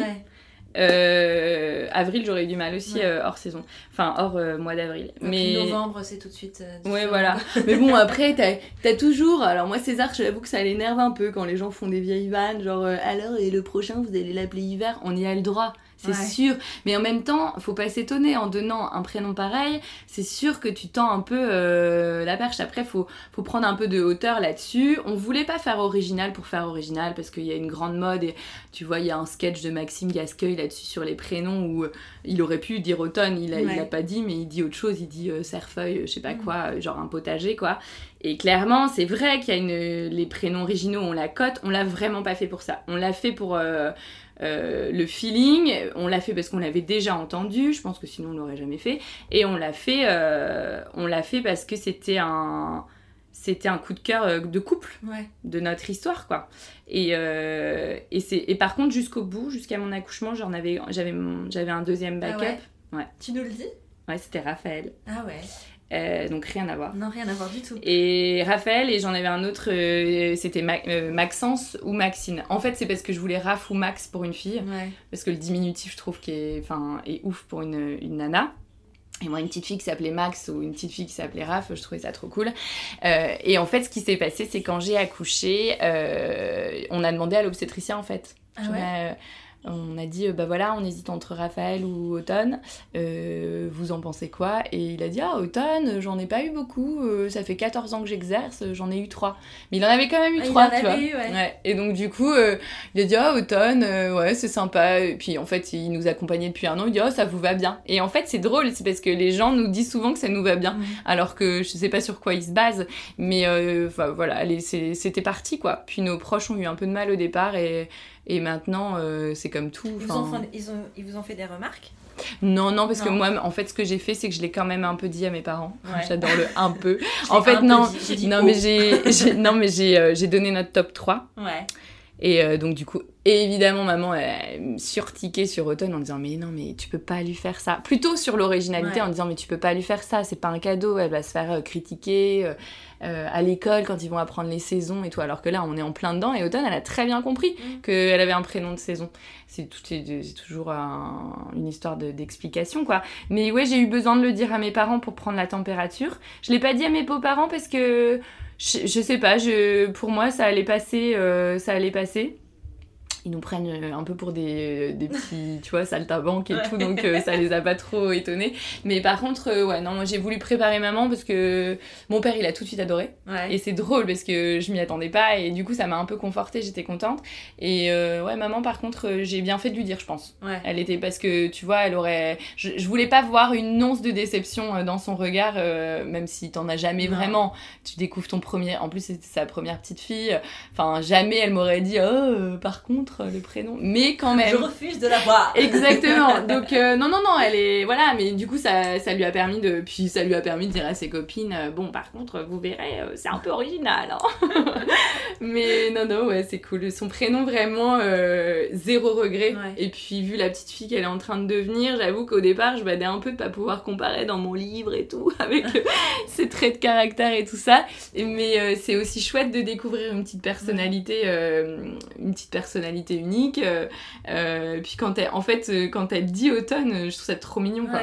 euh, avril, j'aurais eu du mal aussi euh, hors saison. Enfin, hors euh, mois d'avril. Mais novembre, c'est tout de suite. ouais, voilà. mais bon, après, t'as as toujours. Alors, moi, César, j'avoue que ça l'énerve un peu quand les gens font des vieilles vannes. Genre, alors, et le prochain, vous allez l'appeler hiver? On y a le droit c'est sûr. Mais en même temps, faut pas s'étonner en donnant un prénom pareil, c'est sûr que tu tends un peu euh, la perche. Après, faut, faut prendre un peu de hauteur là-dessus. On voulait pas faire original pour faire original parce qu'il y a une grande mode et tu vois, il y a un sketch de Maxime Gasqueuil là-dessus sur les prénoms où euh, il aurait pu dire automne, il a, il a pas dit, mais il dit autre chose, il dit euh, cerfeuil, je sais pas mm. quoi, genre un potager quoi. Et clairement, c'est vrai qu'il y a une, les prénoms originaux, on la cote, on l'a vraiment pas fait pour ça. On l'a fait pour euh, le feeling, on l'a fait parce qu'on l'avait déjà entendu, je pense que sinon on l'aurait jamais fait, et on l'a fait, euh, on l'a fait parce que c'était un, c'était un coup de cœur euh, de couple de notre histoire quoi. Et, et, c'est, et par contre jusqu'au bout, jusqu'à mon accouchement, j'en avais, j'avais, j'avais un deuxième ah backup. ouais. Tu nous le dis? Ouais, c'était Raphaël. Ah ouais. Euh, donc rien à voir. Non, rien à voir du tout. Et Raphaël, et j'en avais un autre, euh, c'était euh, Maxence ou Maxine. En fait, c'est parce que je voulais Raph ou Max pour une fille. Parce que le diminutif, je trouve, est, est ouf pour une, une, nana. Et moi, une petite fille qui s'appelait Max ou une petite fille qui s'appelait Raph, je trouvais ça trop cool. et en fait, ce qui s'est passé, c'est quand j'ai accouché, on a demandé à l'obstétricien, en fait. Ah on a dit, bah voilà, on hésite entre Raphaël ou Automne. vous en pensez quoi? Et il a dit, ah, Automne, j'en ai pas eu beaucoup. ça fait 14 ans que j'exerce, j'en ai eu 3. Mais il en avait quand même eu Ah, il 3, en tu vois. avait eu, ouais. Et donc, du coup, euh, il a dit, ah, Automne, euh, ouais, c'est sympa. Et puis, en fait, il nous accompagnait depuis un an. Il dit, oh, ça vous va bien. Et en fait, c'est drôle, c'est parce que les gens nous disent souvent que ça nous va bien. Alors que je sais pas sur quoi ils se basent. Mais euh, voilà, allez, c'était parti, quoi. Puis nos proches ont eu un peu de mal au départ. Et, et maintenant, euh, c'est comme tout. Ils vous, ont fait, ils, ont, ils vous ont fait des remarques? Non, non, parce que moi, en fait, ce que j'ai fait, c'est que je l'ai quand même un peu dit à mes parents. Ouais. J'adore le un peu. En fait, non. dit, Non, oh. mais j'ai, non, mais j'ai, euh, j'ai donné notre top 3. Ouais. Et euh, donc, du coup, évidemment, maman, elle surtiquait sur Automne en disant Mais non, mais tu peux pas lui faire ça. Plutôt sur l'originalité Ouais. en disant Mais tu peux pas lui faire ça, c'est pas un cadeau, elle va se faire critiquer euh, à l'école quand ils vont apprendre les saisons et tout. Alors que là, on est en plein dedans et Automne, elle a très bien compris Mm. qu'elle avait un prénom de saison. C'est toujours un- une histoire de- d'explication, quoi. Mais ouais, j'ai eu besoin de le dire à mes parents pour prendre la température. Je l'ai pas dit à mes beaux-parents parce que je, je sais pas, je, pour moi ça allait passer, euh, ça allait passer. Ils nous prennent euh, un peu pour des, des petits, tu vois, saltimbanques et Ouais. tout, donc euh, ça les a pas trop étonnés. Mais par contre, euh, ouais, non, moi j'ai voulu préparer maman parce que mon père il a tout de suite adoré. Ouais. Et c'est drôle parce que je m'y attendais pas et du coup ça m'a un peu confortée, j'étais contente. Et euh, ouais, maman par contre, euh, j'ai bien fait de lui dire, je pense. Ouais. Elle était parce que tu vois, elle aurait. Je, je voulais pas voir une once de déception euh, dans son regard, euh, même si t'en as jamais Non. vraiment. Tu découvres ton premier. En plus, c'était sa première petite fille. Enfin, jamais elle m'aurait dit, oh, euh, par contre, le prénom. Mais quand même. Je refuse de la voir. Exactement. Donc euh, non non non, elle est voilà, mais du coup ça, ça lui a permis de puis ça lui a permis de dire à ses copines euh, bon par contre vous verrez euh, c'est un peu original. hein. mais non non ouais c'est cool. Son prénom vraiment euh, zéro regret. Ouais. Et puis vu la petite fille qu'elle est en train de devenir, j'avoue qu'au départ je badais un peu de pas pouvoir comparer dans mon livre et tout avec euh, ses traits de caractère et tout ça. Mais euh, c'est aussi chouette de découvrir une petite personnalité, euh, une petite personnalité unique. euh, euh, puis quand elle, en fait, euh, quand elle dit automne, je trouve ça trop mignon, quoi.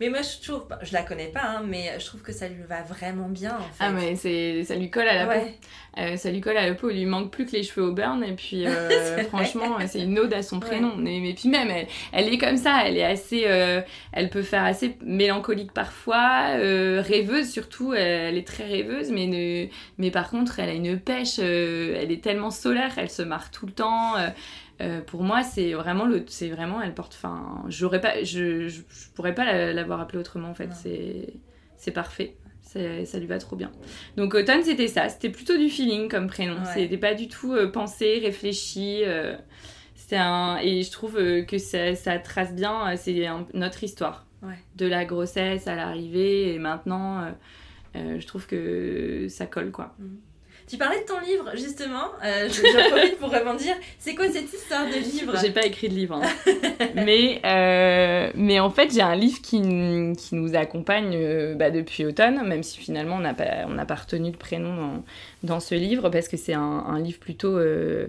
Mais moi, je trouve, bah, je la connais pas, hein, mais je trouve que ça lui va vraiment bien en fait. Ah mais c'est, ça lui colle à la peau. ouais. Euh, ça lui colle à la peau. Il lui manque plus que les cheveux au burn et puis euh, franchement, euh, c'est une ode à son prénom. Mais, mais puis même, elle, elle est comme ça. Elle est assez, euh, elle peut faire assez mélancolique parfois, rêveuse surtout. Elle, est très rêveuse, mais ne- mais par contre, elle a une pêche. elle est tellement solaire. Elle se marre tout le temps. Euh, pour moi, c'est vraiment le, c'est vraiment, elle porte. Enfin, j'aurais pas, je, je, je pourrais pas la- l'avoir appelée autrement en fait. C'est, c'est parfait. Ça lui va trop bien. Donc automne, c'était ça. C'était plutôt du feeling comme prénom. Ouais. C'était pas du tout euh, pensé, réfléchi. euh, c'était un... Et je trouve que ça, ça trace bien, c'est notre histoire. Ouais. De la grossesse à l'arrivée et maintenant, je trouve que ça colle quoi. Tu parlais de ton livre, justement. Euh, je, je profite pour rebondir. C'est quoi cette histoire de livre? J'ai pas écrit de livre. hein. mais, euh, mais en fait, j'ai un livre qui, qui nous accompagne euh, bah, depuis automne, même si finalement on n'a pas, on pas retenu de prénom dans, dans ce livre, parce que c'est un, un livre plutôt. euh,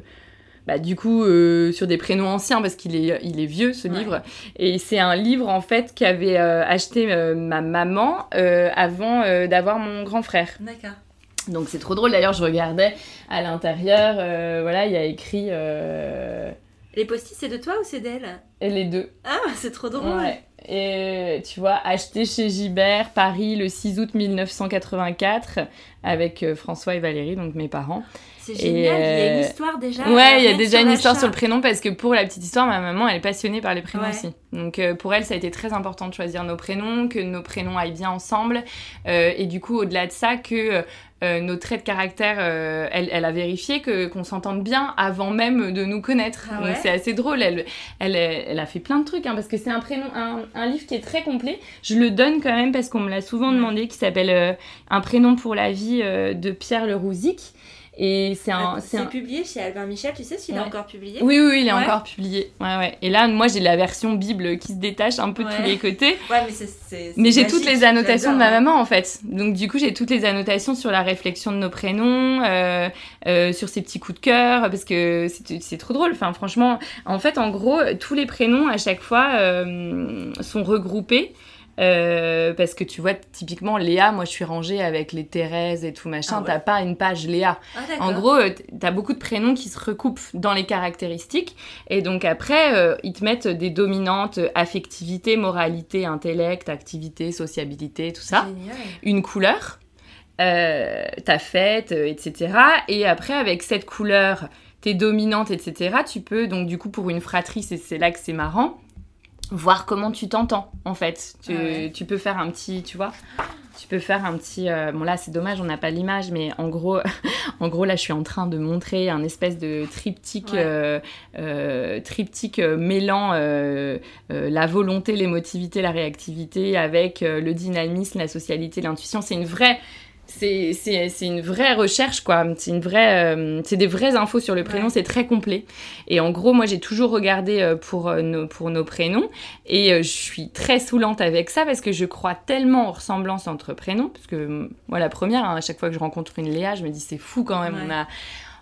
bah, du coup, euh, sur des prénoms anciens, parce qu'il est, il est vieux ce Ouais. livre. Et c'est un livre en fait qu'avait euh, acheté euh, ma maman avant d'avoir mon grand frère. D'accord. Donc c'est trop drôle. D'ailleurs, je regardais à l'intérieur, euh, voilà, il y a écrit euh, Les post-it, c'est de toi ou c'est d'elle? les deux. Ah, c'est trop drôle. Ouais. Et tu vois, acheté chez Gibert, Paris, le 6 août 1984, avec euh, François et Valérie, donc mes parents. C'est génial, il y a une euh, histoire déjà. ouais, il y a déjà une histoire sur le prénom, parce que pour la petite histoire, ma maman, elle est passionnée par les prénoms Ouais. aussi. Donc euh, pour elle, ça a été très important de choisir nos prénoms, que nos prénoms aillent bien ensemble. Euh, et du coup, au-delà de ça, que nos traits de caractère, elle, elle a vérifié que qu'on s'entende bien avant même de nous connaître. Ah Donc c'est assez drôle. Elle, elle, elle a fait plein de trucs, hein, parce que c'est un prénom, un, un livre qui est très complet. Je le donne quand même parce qu'on me l'a souvent demandé, qui s'appelle Un prénom pour la vie euh, de Pierre Le Rouzic. Et c'est un, Ah, c'est un, publié chez Albert Michel, tu sais s'il est Ouais. encore publié oui, oui, oui, il est Ouais. encore publié. Ouais, ouais. Et là, moi, j'ai la version Bible qui se détache un peu de tous les côtés. Ouais, mais c'est. j'ai toutes les annotations de ma maman, en fait. Donc, du coup, j'ai toutes les annotations sur la réflexion de nos prénoms, euh, euh, sur ses petits coups de cœur, parce que c'est c'est trop drôle. Enfin, franchement, en fait, en gros, tous les prénoms, à chaque fois, euh, sont regroupés. Euh, parce que tu vois, typiquement, Léa, moi je suis rangée avec les Thérèse et tout machin. Ah ouais. T'as pas une page Léa. Ah. En gros, euh, t'as beaucoup de prénoms qui se recoupent dans les caractéristiques. Et donc après, euh, ils te mettent des dominantes affectivité, moralité, intellect, activité, sociabilité, tout ça. Génial. Une couleur, euh, ta fête, etc. Et après, avec cette couleur, tes dominantes, etc., tu peux, donc du coup, pour une fratrie, c'est là que c'est marrant, voir comment tu t'entends, en fait. Tu, Ah ouais. tu peux faire un petit, tu vois tu peux faire un petit. euh, bon, là, c'est dommage, on n'a pas l'image, mais en gros, en gros, là, je suis en train de montrer un espèce de triptyque, Ouais. euh, euh, triptyque mêlant la volonté, l'émotivité, la réactivité avec le dynamisme, la socialité, l'intuition. C'est une vraie. C'est c'est- c'est une vraie recherche, quoi. C'est une vraie, euh, c'est des vraies infos sur le prénom, Ouais. c'est très complet. Et en gros, moi, j'ai toujours regardé euh, pour, euh, nos, pour nos prénoms. Et euh, je suis très saoulante avec ça parce que je crois tellement aux ressemblances entre prénoms. Parce que moi, la première, hein, à chaque fois que je rencontre une Léa, je me dis c'est fou quand même. Ouais. On a.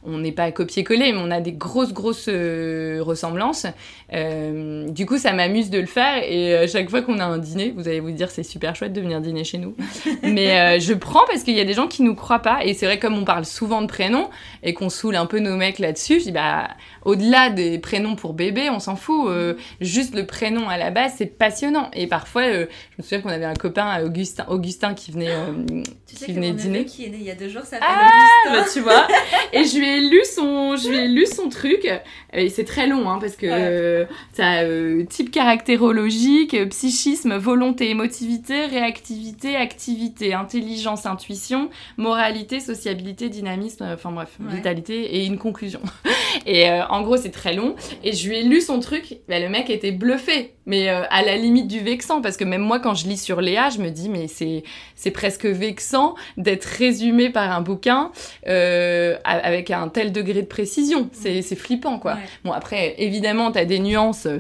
On n'est pas à copier-coller, mais on a des grosses, grosses euh, ressemblances. Euh, du coup, ça m'amuse de le faire. Et à chaque fois qu'on a un dîner, vous allez vous dire c'est super chouette de venir dîner chez nous. mais euh, je prends parce qu'il y a des gens qui nous croient pas. Et c'est vrai, comme on parle souvent de prénoms et qu'on saoule un peu nos mecs là-dessus, je dis bah, au-delà des prénoms pour bébé, on s'en fout. Euh, juste le prénom à la base, c'est passionnant. Et parfois, euh, je me souviens qu'on avait un copain, Augustin, Augustin qui venait, euh, Tu sais qui venait dîner. qui est né il y a deux jours s'appelle Ah, Augustin. bah, tu vois. Et je lui ai lu son, je lui ai lu son truc. Et c'est très long, hein, parce que euh, t'as euh, type caractérologique, euh, psychisme, volonté, émotivité, réactivité, activité, intelligence, intuition, moralité, sociabilité, dynamisme, euh, enfin bref, Ouais. vitalité et une conclusion. Et euh, en gros, c'est très long. Et je lui ai lu son truc. Bah, le mec était bluffé, mais euh, à la limite du vexant, parce que même moi, quand je lis sur Léa, je me dis, mais c'est c'est presque vexant d'être résumé par un bouquin euh, avec un tel degré de précision. C'est c'est flippant, quoi. Ouais. Bon, après, évidemment, t'as des nuances. euh,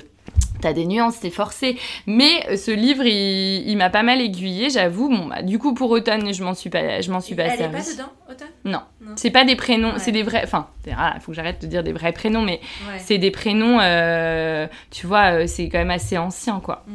T'as des nuances, c'est forcé. Mais ce livre, il, il m'a pas mal aiguillé, j'avoue. Bon, bah, du coup, pour automne, je m'en suis pas, je m'en suis pas Elle est servie. pas dedans, Automne? Non. Non. C'est pas des prénoms, Ouais. c'est des vrais. Enfin, il faut que j'arrête de dire des vrais prénoms, mais Ouais. c'est des prénoms, euh, tu vois, euh, c'est quand même assez ancien, quoi. Mm.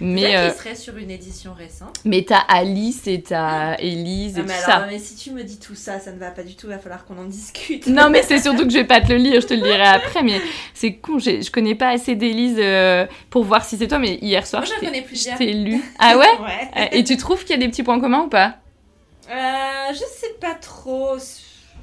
Mais, euh, serait sur une édition récente. mais t'as Alice et t'as Élise et Ah, tout mais ça. alors, mais si tu me dis tout ça, ça ne va pas du tout, il va falloir qu'on en discute. Non, mais c'est surtout que je vais pas te le lire, je te le dirai après. Mais c'est con, je connais pas assez d'Élise euh, pour voir si c'est toi. Mais hier soir, Moi, je t'ai- je lu. Ah ouais? Ouais. Et tu trouves qu'il y a des petits points communs ou pas? Euh, je sais pas trop.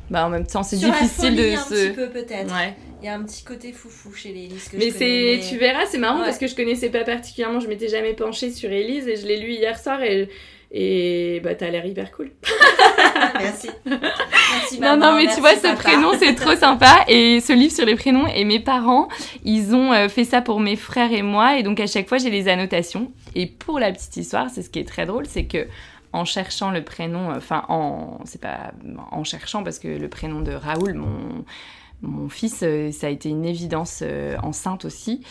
Bah en même temps, c'est difficile folie, de un se. petit peu peut-être. Ouais. Il y a un petit côté foufou chez les Élise que Mais c'est, tu verras, c'est marrant Ouais. parce que je connaissais pas particulièrement, je m'étais jamais penchée sur Élise et je l'ai lu hier soir et, et bah t'as l'air hyper cool. Merci. Merci, Non, maman, non, mais merci, tu vois, ce prénom, c'est trop sympa. Et ce livre sur les prénoms, et mes parents, ils ont euh, fait ça pour mes frères et moi. Et donc, à chaque fois, j'ai les annotations. Et pour la petite histoire, c'est ce qui est très drôle, c'est que en cherchant le prénom, enfin, en, c'est pas en cherchant, parce que le prénom de Raoul, mon, mon fils, euh, ça a été une évidence euh, enceinte aussi.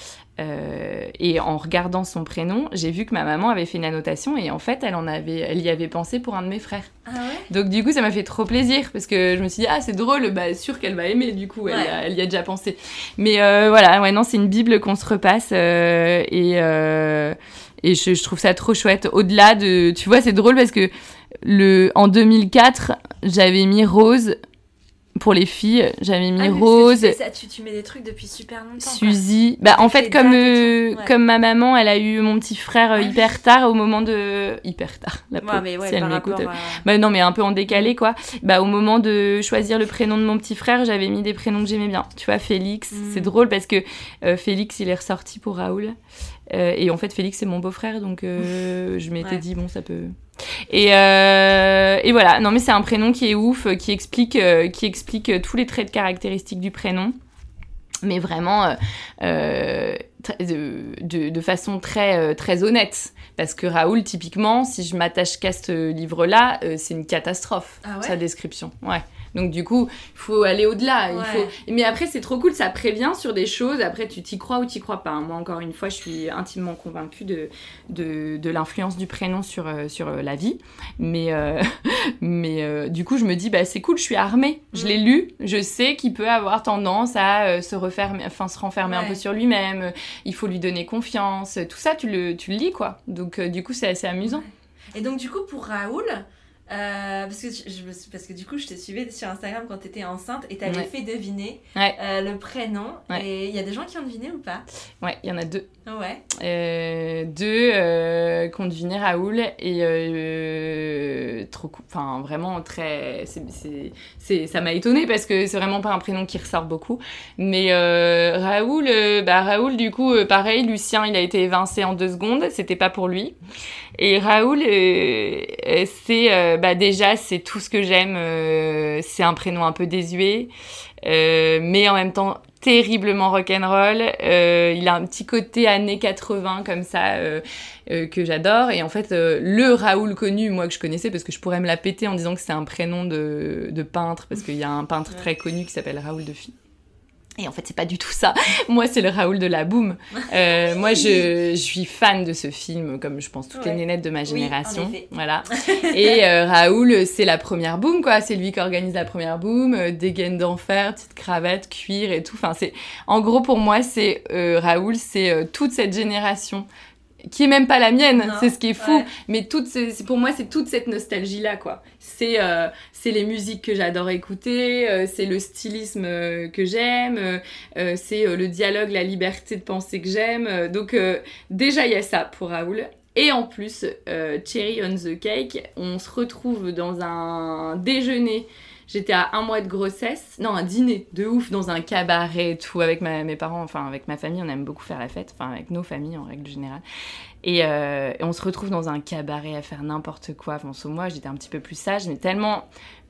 Euh, et en regardant son prénom, j'ai vu que ma maman avait fait une annotation et en fait, elle en avait, elle y avait pensé pour un de mes frères. Ah ouais? Donc du coup, ça m'a fait trop plaisir parce que je me suis dit ah c'est drôle, bah sûr qu'elle va aimer du coup, elle, Ouais. a- elle y a déjà pensé. Mais euh, voilà, ouais non, c'est une bible qu'on se repasse euh, et euh, et je, je trouve ça trop chouette. Au-delà de, tu vois, c'est drôle parce que le en 2004, j'avais mis Rose pour les filles, j'avais mis Ah, Rose. Tu, ça, tu, tu mets des trucs depuis super longtemps. Suzy. Bah, en fait, comme, euh, ouais. comme ma maman, elle a eu mon petit frère euh, Ah hyper tard au moment de. Hyper tard, la Ouais, mais ouais, si elle m'écoute. à... Bah non, mais un peu en décalé, quoi. Bah, au moment de choisir le prénom de mon petit frère, j'avais mis des prénoms que j'aimais bien. Tu vois, Félix, Mm. c'est drôle parce que euh, Félix, il est ressorti pour Raoul. Euh, et en fait, Félix, c'est mon beau-frère, donc euh, je m'étais Ouais. dit, bon, ça peut. Et, euh, et voilà, non, mais c'est un prénom qui est ouf, qui explique, euh, qui explique tous les traits de caractéristiques du prénom. Mais vraiment euh, de, de, de façon très, très honnête. Parce que Raoul, typiquement, si je m'attache qu'à ce livre-là, c'est une catastrophe, Ah ouais? sa description. Ouais. Donc du coup, il faut aller au-delà. Il Ouais. faut... Mais après, c'est trop cool, ça prévient sur des choses. Après, tu t'y crois ou t'y crois pas. hein. Moi, encore une fois, je suis intimement convaincue de, de, de l'influence du prénom sur, euh, sur euh, la vie. Mais, euh, mais euh, du coup, je me dis, bah, c'est cool, je suis armée. Je Mm. l'ai lu, je sais qu'il peut avoir tendance à euh, se refermer, enfin, se renfermer un peu sur lui-même, il faut lui donner confiance. Tout ça, tu le, tu le lis, quoi. Donc, du coup, c'est assez amusant. Et donc, du coup, pour Raoul, euh, parce, que je, parce que du coup, je te suivais sur Instagram quand tu étais enceinte et tu avais fait deviner euh, le prénom. Et il y a des gens qui ont deviné ou pas? Ouais, il y en a deux. Ouais. Euh, deux qui ont deviné Raoul et trop Enfin, vraiment très. c'est ça m'a étonné parce que c'est vraiment pas un prénom qui ressort beaucoup. Mais Raoul, bah, Raoul, du coup, pareil, Lucien, il a été évincé en deux secondes. C'était pas pour lui. Et Raoul, c'est bah déjà c'est tout ce que j'aime. Euh, c'est un prénom un peu désuet, euh, mais en même temps terriblement rock'n'roll. Euh, il a un petit côté années 80 comme ça que j'adore. Et en fait, le Raoul connu, moi que je connaissais, parce que je pourrais me la péter en disant que c'est un prénom de, de peintre, parce qu'il y a un peintre très connu qui s'appelle Raoul de Fille. Et en fait, c'est pas du tout ça. Moi, c'est le Raoul de la Boom. Euh, moi, je, je, suis fan de ce film, comme je pense toutes les nénettes de ma génération. voilà. Et euh, Raoul, c'est la première Boom, quoi. C'est lui qui organise la première Boom. Euh, dégaine d'enfer, petite cravate, cuir et tout. Enfin, c'est, en gros, pour moi, c'est euh, Raoul, c'est euh, toute cette génération qui est même pas la mienne, c'est ce qui est fou. Mais pour moi, c'est toute cette nostalgie là, quoi. C'est euh, c'est les musiques que j'adore écouter, euh, c'est le stylisme euh, que j'aime, c'est le dialogue, la liberté de penser que j'aime. donc déjà il y a ça pour Raoul. Et en plus, Cherry on the Cake, on se retrouve dans un déjeuner J'étais à un mois de grossesse, non, un dîner de ouf dans un cabaret et tout, avec mes parents, enfin avec ma famille, on aime beaucoup faire la fête, enfin avec nos familles en règle générale. Et, euh, on se retrouve dans un cabaret à faire n'importe quoi. Enfin, moi, j'étais un petit peu plus sage, mais tellement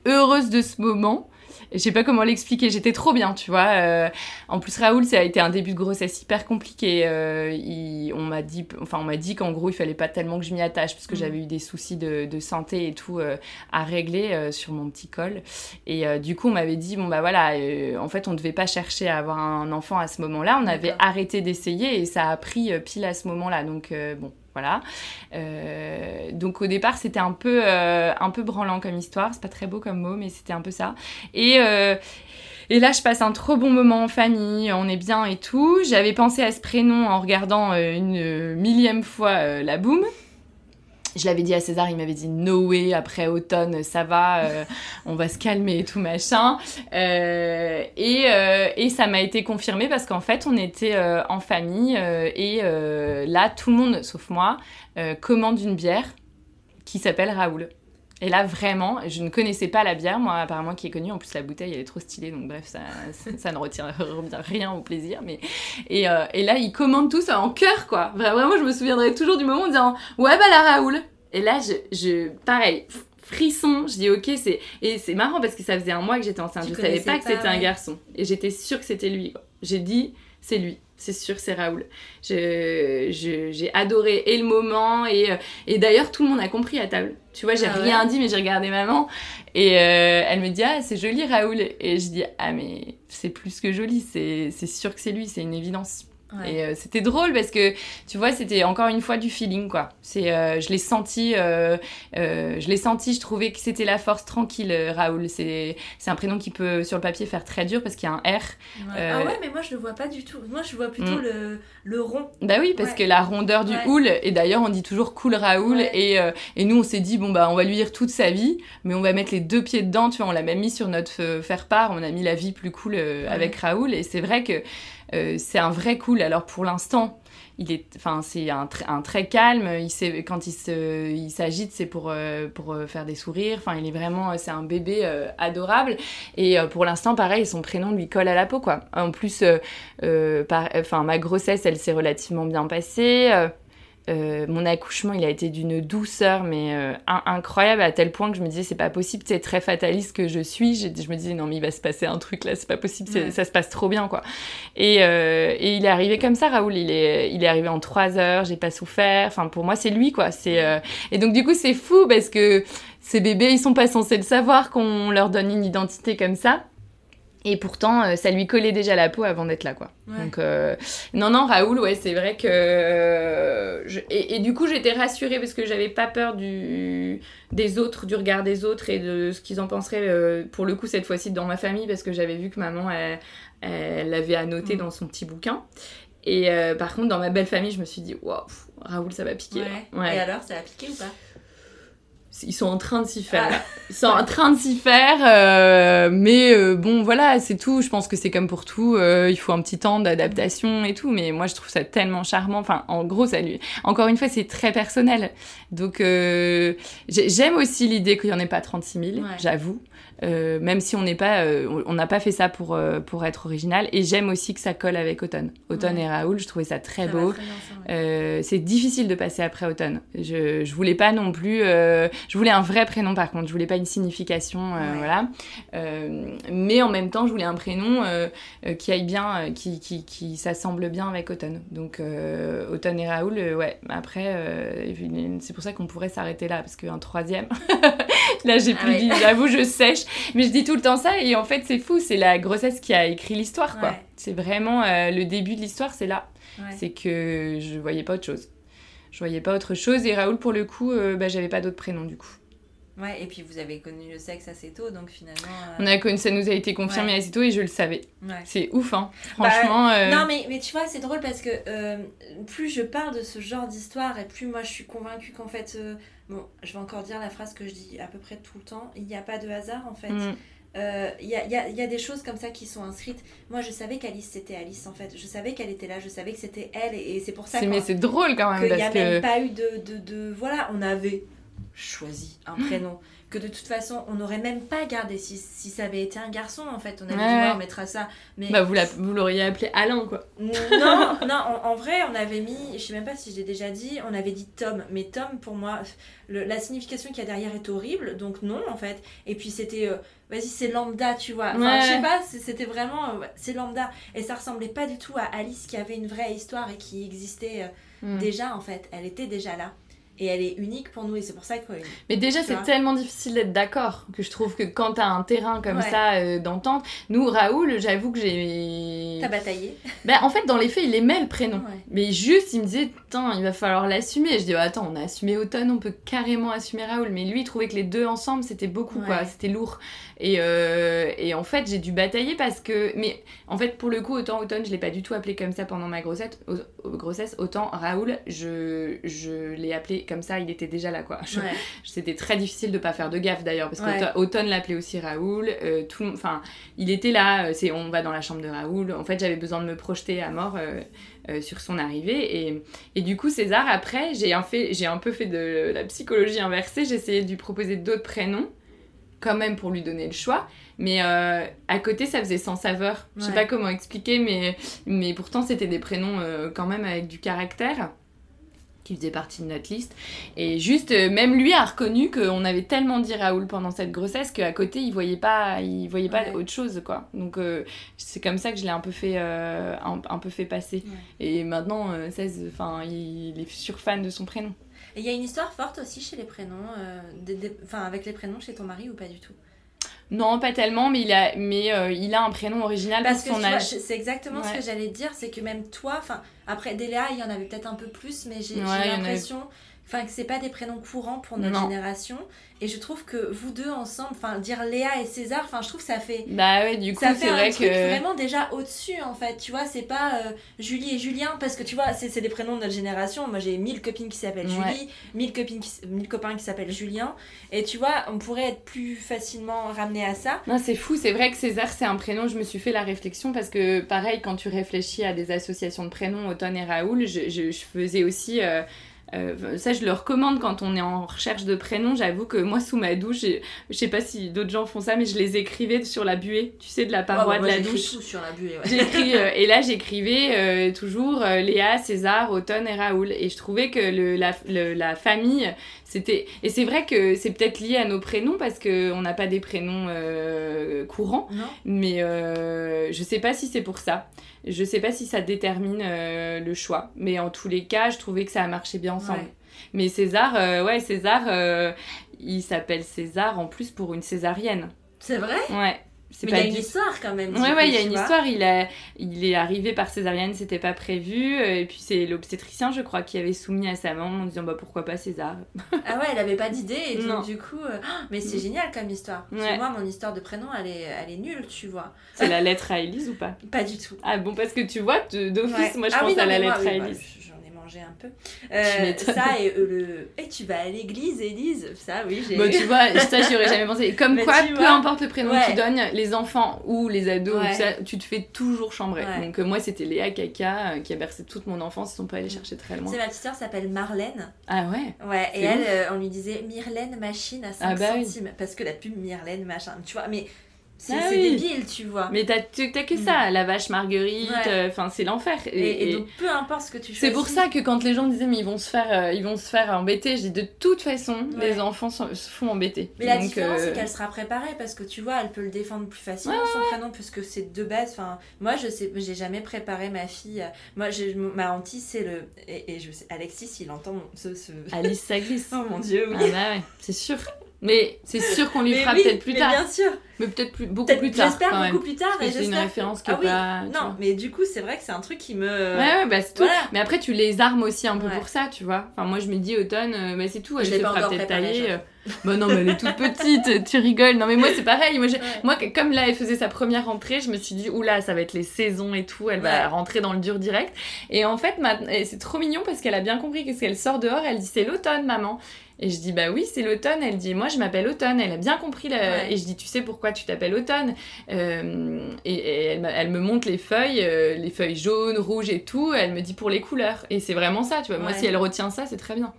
heureuse de ce moment je sais pas comment l'expliquer, j'étais trop bien, tu vois. Euh, en plus, Raoul, ça a été un début de grossesse hyper compliqué. Euh, on m'a dit, enfin, on m'a dit qu'en gros, il fallait pas tellement que je m'y attache parce que mm. j'avais eu des soucis de, de santé et tout euh, à régler sur mon petit col. Et du coup, on m'avait dit, bon, bah voilà, en fait, on devait pas chercher à avoir un enfant à ce moment-là. On avait arrêté d'essayer et ça a pris pile à ce moment-là. Donc, bon, Euh, donc au départ, c'était un peu, euh, un peu branlant comme histoire. C'est pas très beau comme mot, mais c'était un peu ça. Et, euh, et là, je passe un trop bon moment en famille. On est bien et tout. J'avais pensé à ce prénom en regardant une millième fois la boom je l'avais dit à César, il m'avait dit no way, après automne, ça va, euh, on va se calmer et tout machin. Euh, et, euh, et, ça m'a été confirmé parce qu'en fait, on était en famille et là, tout le monde, sauf moi, commande une bière qui s'appelle Raoul. Et là, vraiment, je ne connaissais pas la bière, moi, apparemment, qui est connue. En plus, la bouteille, elle est trop stylée, donc bref, ça, ça, ne retient rien au plaisir. Mais... Et, euh, et là, ils commandent tout ça en cœur, quoi. Vraiment, je me souviendrai toujours du moment en disant Ouais, bah la Raoul. Et là, je, je pareil, frisson, je dis ok, c'est. Et c'est marrant parce que ça faisait un mois que j'étais enceinte. je savais pas que c'était un garçon. Et j'étais sûre que c'était lui. J'ai dit C'est lui c'est sûr, c'est Raoul. J'ai adoré et le moment et, euh, et d'ailleurs tout le monde a compris à table. Tu vois, j'ai ah rien dit mais j'ai regardé maman et euh, elle me dit ah c'est joli Raoul et je dis ah mais c'est plus que joli, c'est sûr que c'est lui, c'est une évidence. Et euh, c'était drôle parce que, tu vois, c'était encore une fois du feeling, quoi. C'est, euh, je l'ai senti, euh, je l'ai senti, je trouvais que c'était la force tranquille, Raoul. C'est, c'est un prénom qui peut, sur le papier, faire très dur parce qu'il y a un R. Ah ouais, mais moi, je le vois pas du tout. Moi, je vois plutôt mm. le, le, rond. Bah oui, parce que la rondeur du houle, et d'ailleurs, on dit toujours cool Raoul, et, et nous, on s'est dit, bon, bah, on va lui dire toute sa vie, mais on va mettre les deux pieds dedans, tu vois, on l'a même mis sur notre faire-part, on a mis la vie plus cool avec Raoul, et c'est vrai que euh, c'est un vrai cool. Alors pour l'instant, il est, enfin c'est un, très calme. Il quand il se, il s'agite, c'est pour euh, pour euh, faire des sourires. Enfin, il est vraiment, c'est un bébé adorable. Et pour l'instant, pareil, son prénom lui colle à la peau, quoi. En plus, enfin ma grossesse, elle s'est relativement bien passée. Euh, mon accouchement, il a été d'une douceur, mais euh, incroyable, à tel point que je me disais, c'est pas possible, c'est très fataliste que je suis. Je, me disais, non, mais il va se passer un truc là, c'est pas possible, ça se passe trop bien, quoi. Et, euh, et, il est arrivé comme ça, Raoul. Il est, il est arrivé en trois heures, j'ai pas souffert. Enfin, pour moi, c'est lui, quoi. C'est, Et donc, du coup, c'est fou parce que ces bébés, ils sont pas censés le savoir qu'on leur donne une identité comme ça. Et pourtant, euh, ça lui collait déjà la peau avant d'être là, quoi. Donc, euh, non, non, Raoul, ouais, c'est vrai que. Euh, et, du coup, j'étais rassurée parce que j'avais pas peur du... des autres, du regard des autres et de ce qu'ils en penseraient, pour le coup, cette fois-ci dans ma famille, parce que j'avais vu que maman, elle l'avait annoté mm. dans son petit bouquin. Et euh, par contre, dans ma belle famille, je me suis dit, waouh, Raoul, ça va piquer. Ouais. Et alors, ça va piquer ou pas? Ils sont en train de s'y faire. Ils sont en train de s'y faire, euh, mais euh, bon, voilà, c'est tout. Je pense que c'est comme pour tout. Euh, il faut un petit temps d'adaptation et tout, mais moi, je trouve ça tellement charmant. Enfin, en gros, ça lui. Encore une fois, c'est très personnel. Donc, j'aime aussi l'idée qu'il n'y en ait pas 36 000, j'avoue. Euh, même si on n'est pas, euh, on n'a pas fait ça pour, euh, pour être original. Et j'aime aussi que ça colle avec Automne. Automne et Raoul, je trouvais ça très beau. c'est difficile de passer après Automne. Je, je voulais pas non plus, je voulais un vrai prénom par contre. Je voulais pas une signification, voilà. mais en même temps, je voulais un prénom qui aille bien, qui, qui, qui s'assemble bien avec Automne. Donc Automne et Raoul, ouais. Après, c'est pour ça qu'on pourrait s'arrêter là parce qu'un troisième, là j'ai ah plus J'avoue, je sèche. Mais je dis tout le temps ça et en fait c'est fou, c'est la grossesse qui a écrit l'histoire quoi. C'est vraiment euh, le début de l'histoire, c'est là. C'est que je voyais pas autre chose. Je voyais pas autre chose et Raoul pour le coup, euh, bah, j'avais pas d'autre prénom du coup. Ouais, et puis vous avez connu le sexe assez tôt, donc finalement. Euh, On a connu, ça nous a été confirmé assez tôt et je le savais. C'est ouf, hein. Franchement. Bah, non, mais, mais tu vois, c'est drôle parce que plus je parle de ce genre d'histoire et plus moi je suis convaincue qu'en fait, bon, je vais encore dire la phrase que je dis à peu près tout le temps, il n'y a pas de hasard en fait. Mm. Euh, il y, a, y, a, y, a, des choses comme ça qui sont inscrites. Moi, je savais qu'Alice, c'était Alice, en fait. Je savais qu'elle était là, je savais que c'était elle, et, c'est pour ça Mais c'est drôle quand même. Qu'il n'y a même pas eu de, de, de, Voilà, on avait choisi un prénom que de toute façon on n'aurait même pas gardé si, si, ça avait été un garçon en fait. On avait dit on mettra ça. Mais bah vous l'auriez appelé Alain quoi. Non non en, vrai on avait mis je sais même pas si je l'ai déjà dit on avait dit Tom. Mais Tom pour moi la signification qu'il y a derrière est horrible. Donc non en fait. Et puis c'était euh, vas-y c'est lambda tu vois. Enfin je sais pas c'était vraiment euh, c'est lambda. Et ça ressemblait pas du tout à Alice qui avait une vraie histoire et qui existait euh, hmm. déjà en fait. Elle était déjà là et elle est unique pour nous et c'est pour ça que mais déjà c'est tellement difficile d'être d'accord que je trouve que quand t'as un terrain comme ça euh, d'entente nous Raoul j'avoue que j'ai t'as bataillé. Ben en fait dans les faits il aimait le prénom. Mais juste il me disait putain il va falloir l'assumer. Je dis bah, attends on a assumé Automne on peut carrément assumer Raoul. Mais lui il trouvait que les deux ensemble c'était beaucoup quoi. C'était lourd et, euh, et en fait j'ai dû batailler parce que mais en fait pour le coup autant Automne je l'ai pas du tout appelé comme ça pendant ma grossesse grossesse autant Raoul je je l'ai appelé comme ça, il était déjà là, quoi. C'était très difficile de pas faire de gaffe d'ailleurs, parce qu'Automne l'appelait aussi Raoul. Euh, tout, enfin, il était là. Euh, c'est on va dans la chambre de Raoul. En fait, j'avais besoin de me projeter à mort. Euh, sur son arrivée et, et, du coup César après j'ai un, fait, un peu fait de la psychologie inversée j'ai essayé de lui proposer d'autres prénoms quand même pour lui donner le choix mais à côté ça faisait sans saveur je sais pas comment expliquer mais, mais pourtant c'était des prénoms quand même avec du caractère qui faisait partie de notre liste. Et juste, euh, même lui a reconnu qu'on avait tellement dit Raoul pendant cette grossesse qu'à côté, il voyait pas, il voyait pas autre chose, quoi. Donc, euh, c'est comme ça que je l'ai un peu fait, euh, un, peu fait passer. Et maintenant, 16, enfin, il, est surfan de son prénom. Et il y a une histoire forte aussi chez les prénoms, enfin, avec les prénoms chez ton mari ou pas du tout? Non, pas tellement, mais il a, mais, euh, il a un prénom original Parce pour son âge. C'est exactement ce que j'allais dire, c'est que même toi, enfin, après Déléa, il y en avait peut-être un peu plus, mais j'ai l'impression enfin que c'est pas des prénoms courants pour notre génération. Et je trouve que vous deux ensemble enfin dire Léa et César enfin je trouve que ça fait bah ouais du coup c'est vrai truc que vraiment déjà au-dessus en fait. Tu vois c'est pas euh, Julie et Julien parce que tu vois c'est des prénoms de notre génération. Moi j'ai mille copines qui s'appellent Julie mille copines mille copains qui s'appellent Julien. Et tu vois on pourrait être plus facilement ramené à ça. Non c'est fou. C'est vrai que César c'est un prénom. Je me suis fait la réflexion parce que pareil quand tu réfléchis à des associations de prénoms Automne et Raoul je, je, faisais aussi euh, euh, ça, je le recommande quand on est en recherche de prénoms. J'avoue que moi, sous ma douche, je sais pas si d'autres gens font ça, mais je les écrivais sur la buée, tu sais, de la paroi de la douche. Tout sur la buée, J'écris, euh, et là, j'écrivais euh, toujours Léa, César, Automne et Raoul. Et je trouvais que le, la, la famille, c'était. Et c'est vrai que c'est peut-être lié à nos prénoms parce qu'on n'a pas des prénoms courants. Non. Mais je sais pas si c'est pour ça. Je sais pas si ça détermine euh, le choix, mais en tous les cas, je trouvais que ça a marché bien ensemble. Mais César, euh, ouais, César, euh, il s'appelle César en plus pour une césarienne. C'est vrai? Ouais. Mais il y a une du- histoire quand même. Ouais, ouais, il y a une vois. histoire. Il, a, il est arrivé par césarienne, c'était pas prévu. Et puis c'est l'obstétricien, je crois, qui avait soumis à sa maman en disant bah pourquoi pas César? Ah ouais, elle avait pas d'idée et donc du coup. euh, ah, mais c'est génial comme histoire. Parce que Ouais. moi, mon histoire de prénom, elle est, elle est nulle, tu vois. C'est la lettre à Élise ou pas? Pas du tout. Ah bon, parce que tu vois, d'office, Ouais. moi je Ah pense oui, non, à la moi, lettre à oui, bah. Un peu. Euh, ça et euh, le. Et tu vas à l'église, Élise? Ça, oui, j'ai. Bon, tu vois, ça j'y aurais jamais pensé. Comme Mais quoi, peu vois. importe le prénom Ouais. que tu donnes, les enfants ou les ados, ou Ouais. ça, tu te fais toujours chambrer. Ouais. Donc euh, moi, c'était Léa Kaka euh, qui a bercé toute mon enfance. Ils sont pas allés chercher très loin. C'est ma petite sœur s'appelle Marlène. Ah ouais? Ouais, et elle, on lui disait Myrlène machine à 5 Ah bah oui. centimes. Parce que la pub Myrlène machin, tu vois, mais c'est Ah oui. débile, tu vois. Mais t'as que ça, la vache marguerite, Ouais. euh, enfin c'est l'enfer. Et, et et- donc, peu importe ce que tu choisis. C'est pour ça que quand les gens disaient mais ils vont se faire, euh, ils vont se faire embêter, je dis de toute façon Ouais. les enfants se font embêter. Mais la différence, euh, c'est qu'elle sera préparée parce que tu vois, elle peut le défendre plus facilement Ouais, son prénom puisque c'est de base. Enfin, moi, je sais, j'ai jamais préparé ma fille. Moi, ma hantise, c'est le. Et, et je sais, Alexis, il entend mon- ce. ce... Alice ça glisse. Oh mon dieu, oui. Ah bah c'est sûr. Mais c'est sûr qu'on lui fera oui, peut-être plus mais tard. Bien sûr. Mais peut-être plus, beaucoup plus tard. J'espère beaucoup plus tard. Parce et c'est une référence que ah oui. pas. Non, vois. mais du coup, c'est vrai que c'est un truc qui me. Ouais, ouais, bah c'est tout. Voilà. Mais après, tu les armes aussi un peu Ouais. pour ça, tu vois. Enfin, moi, je me dis, automne, euh, bah, c'est tout. Elle Je se fera peut-être tailler. euh. Bah non, mais elle est toute petite, tu rigoles. Non, mais moi, c'est pareil. Moi, Ouais. moi, comme là, elle faisait sa première rentrée, je me suis dit, oula, ça va être les saisons et tout. Elle Ouais. va rentrer dans le dur direct. Et en fait, c'est trop mignon parce qu'elle a bien compris que qu'elle sort dehors, elle dit, c'est l'automne, maman. Et je dis, bah oui, c'est l'automne. Elle dit, moi, je m'appelle Automne. Elle a bien compris. la- Ouais. Et je dis, tu sais pourquoi tu t'appelles Automne? Euh, et, et elle, me montre les feuilles, euh, les feuilles jaunes, rouges et tout. Elle me dit pour les couleurs. Et c'est vraiment ça, tu vois. Moi, Ouais. si elle retient ça, c'est très bien.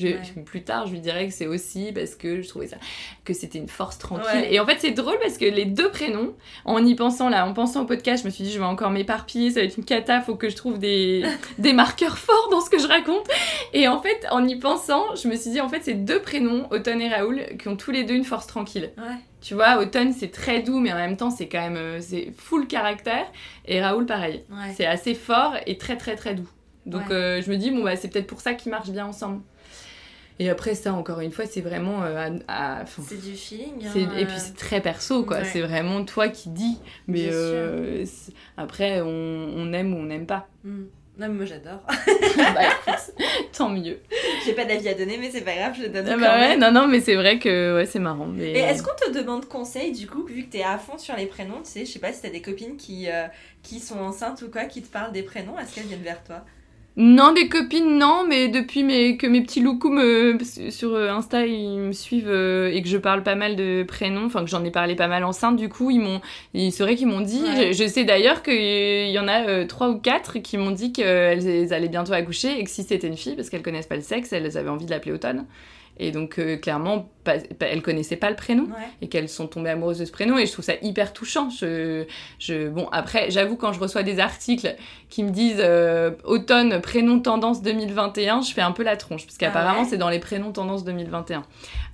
Je, Ouais. je- plus tard, je lui dirais que c'est aussi parce que je trouvais ça que c'était une force tranquille. Ouais. Et en fait, c'est drôle parce que les deux prénoms, en y pensant là, en pensant au podcast, je me suis dit je vais encore m'éparpiller, ça va être une cata, faut que je trouve des, des marqueurs forts dans ce que je raconte. Et en fait, en y pensant, je me suis dit en fait, c'est deux prénoms, Automne et Raoul, qui ont tous les deux une force tranquille. Ouais. Tu vois, Automne c'est très doux, mais en même temps c'est quand même euh, c'est full caractère. Et Raoul pareil, Ouais. c'est assez fort et très très très doux. Donc euh, je me dis bon bah c'est peut-être pour ça qu'ils marchent bien ensemble. Et après ça encore une fois c'est vraiment euh, à- à- C'est du feeling. hein, et euh. puis c'est très perso quoi, Ouais. c'est vraiment toi qui dis. Mais euh, après on, on aime ou on n'aime pas. Hmm. Non, mais moi j'adore. bah écoute, tant mieux. J'ai pas d'avis à donner, mais c'est pas grave, je le donne Ah bah ouais, non non mais c'est vrai que ouais, c'est marrant. Mais... Et est-ce qu'on te demande conseil du coup, vu que t'es à fond sur les prénoms, tu sais, je sais pas si t'as des copines qui, euh, qui sont enceintes ou quoi, qui te parlent des prénoms, est-ce qu'elles viennent vers toi? Non, des copines, non, mais depuis mes, que mes petits loucous me, sur euh, Insta, ils me suivent euh, et que je parle pas mal de prénoms, enfin que j'en ai parlé pas mal enceinte, du coup, ils m'ont, c'est vrai qu'ils m'ont dit, Ouais. je, je sais d'ailleurs qu'il y en a euh, trois ou quatre qui m'ont dit qu'elles elles allaient bientôt accoucher et que si c'était une fille, parce qu'elles connaissent pas le sexe, elles avaient envie de l'appeler Automne. Et donc, euh, clairement, pas, elles connaissaient pas le prénom Ouais. et qu'elles sont tombées amoureuses de ce prénom et je trouve ça hyper touchant. Je, je, bon, après, j'avoue, quand je reçois des articles qui me disent euh, automne, prénom tendance 2021, je fais un peu la tronche parce qu'apparemment Ah ouais c'est dans les prénoms tendance 2021.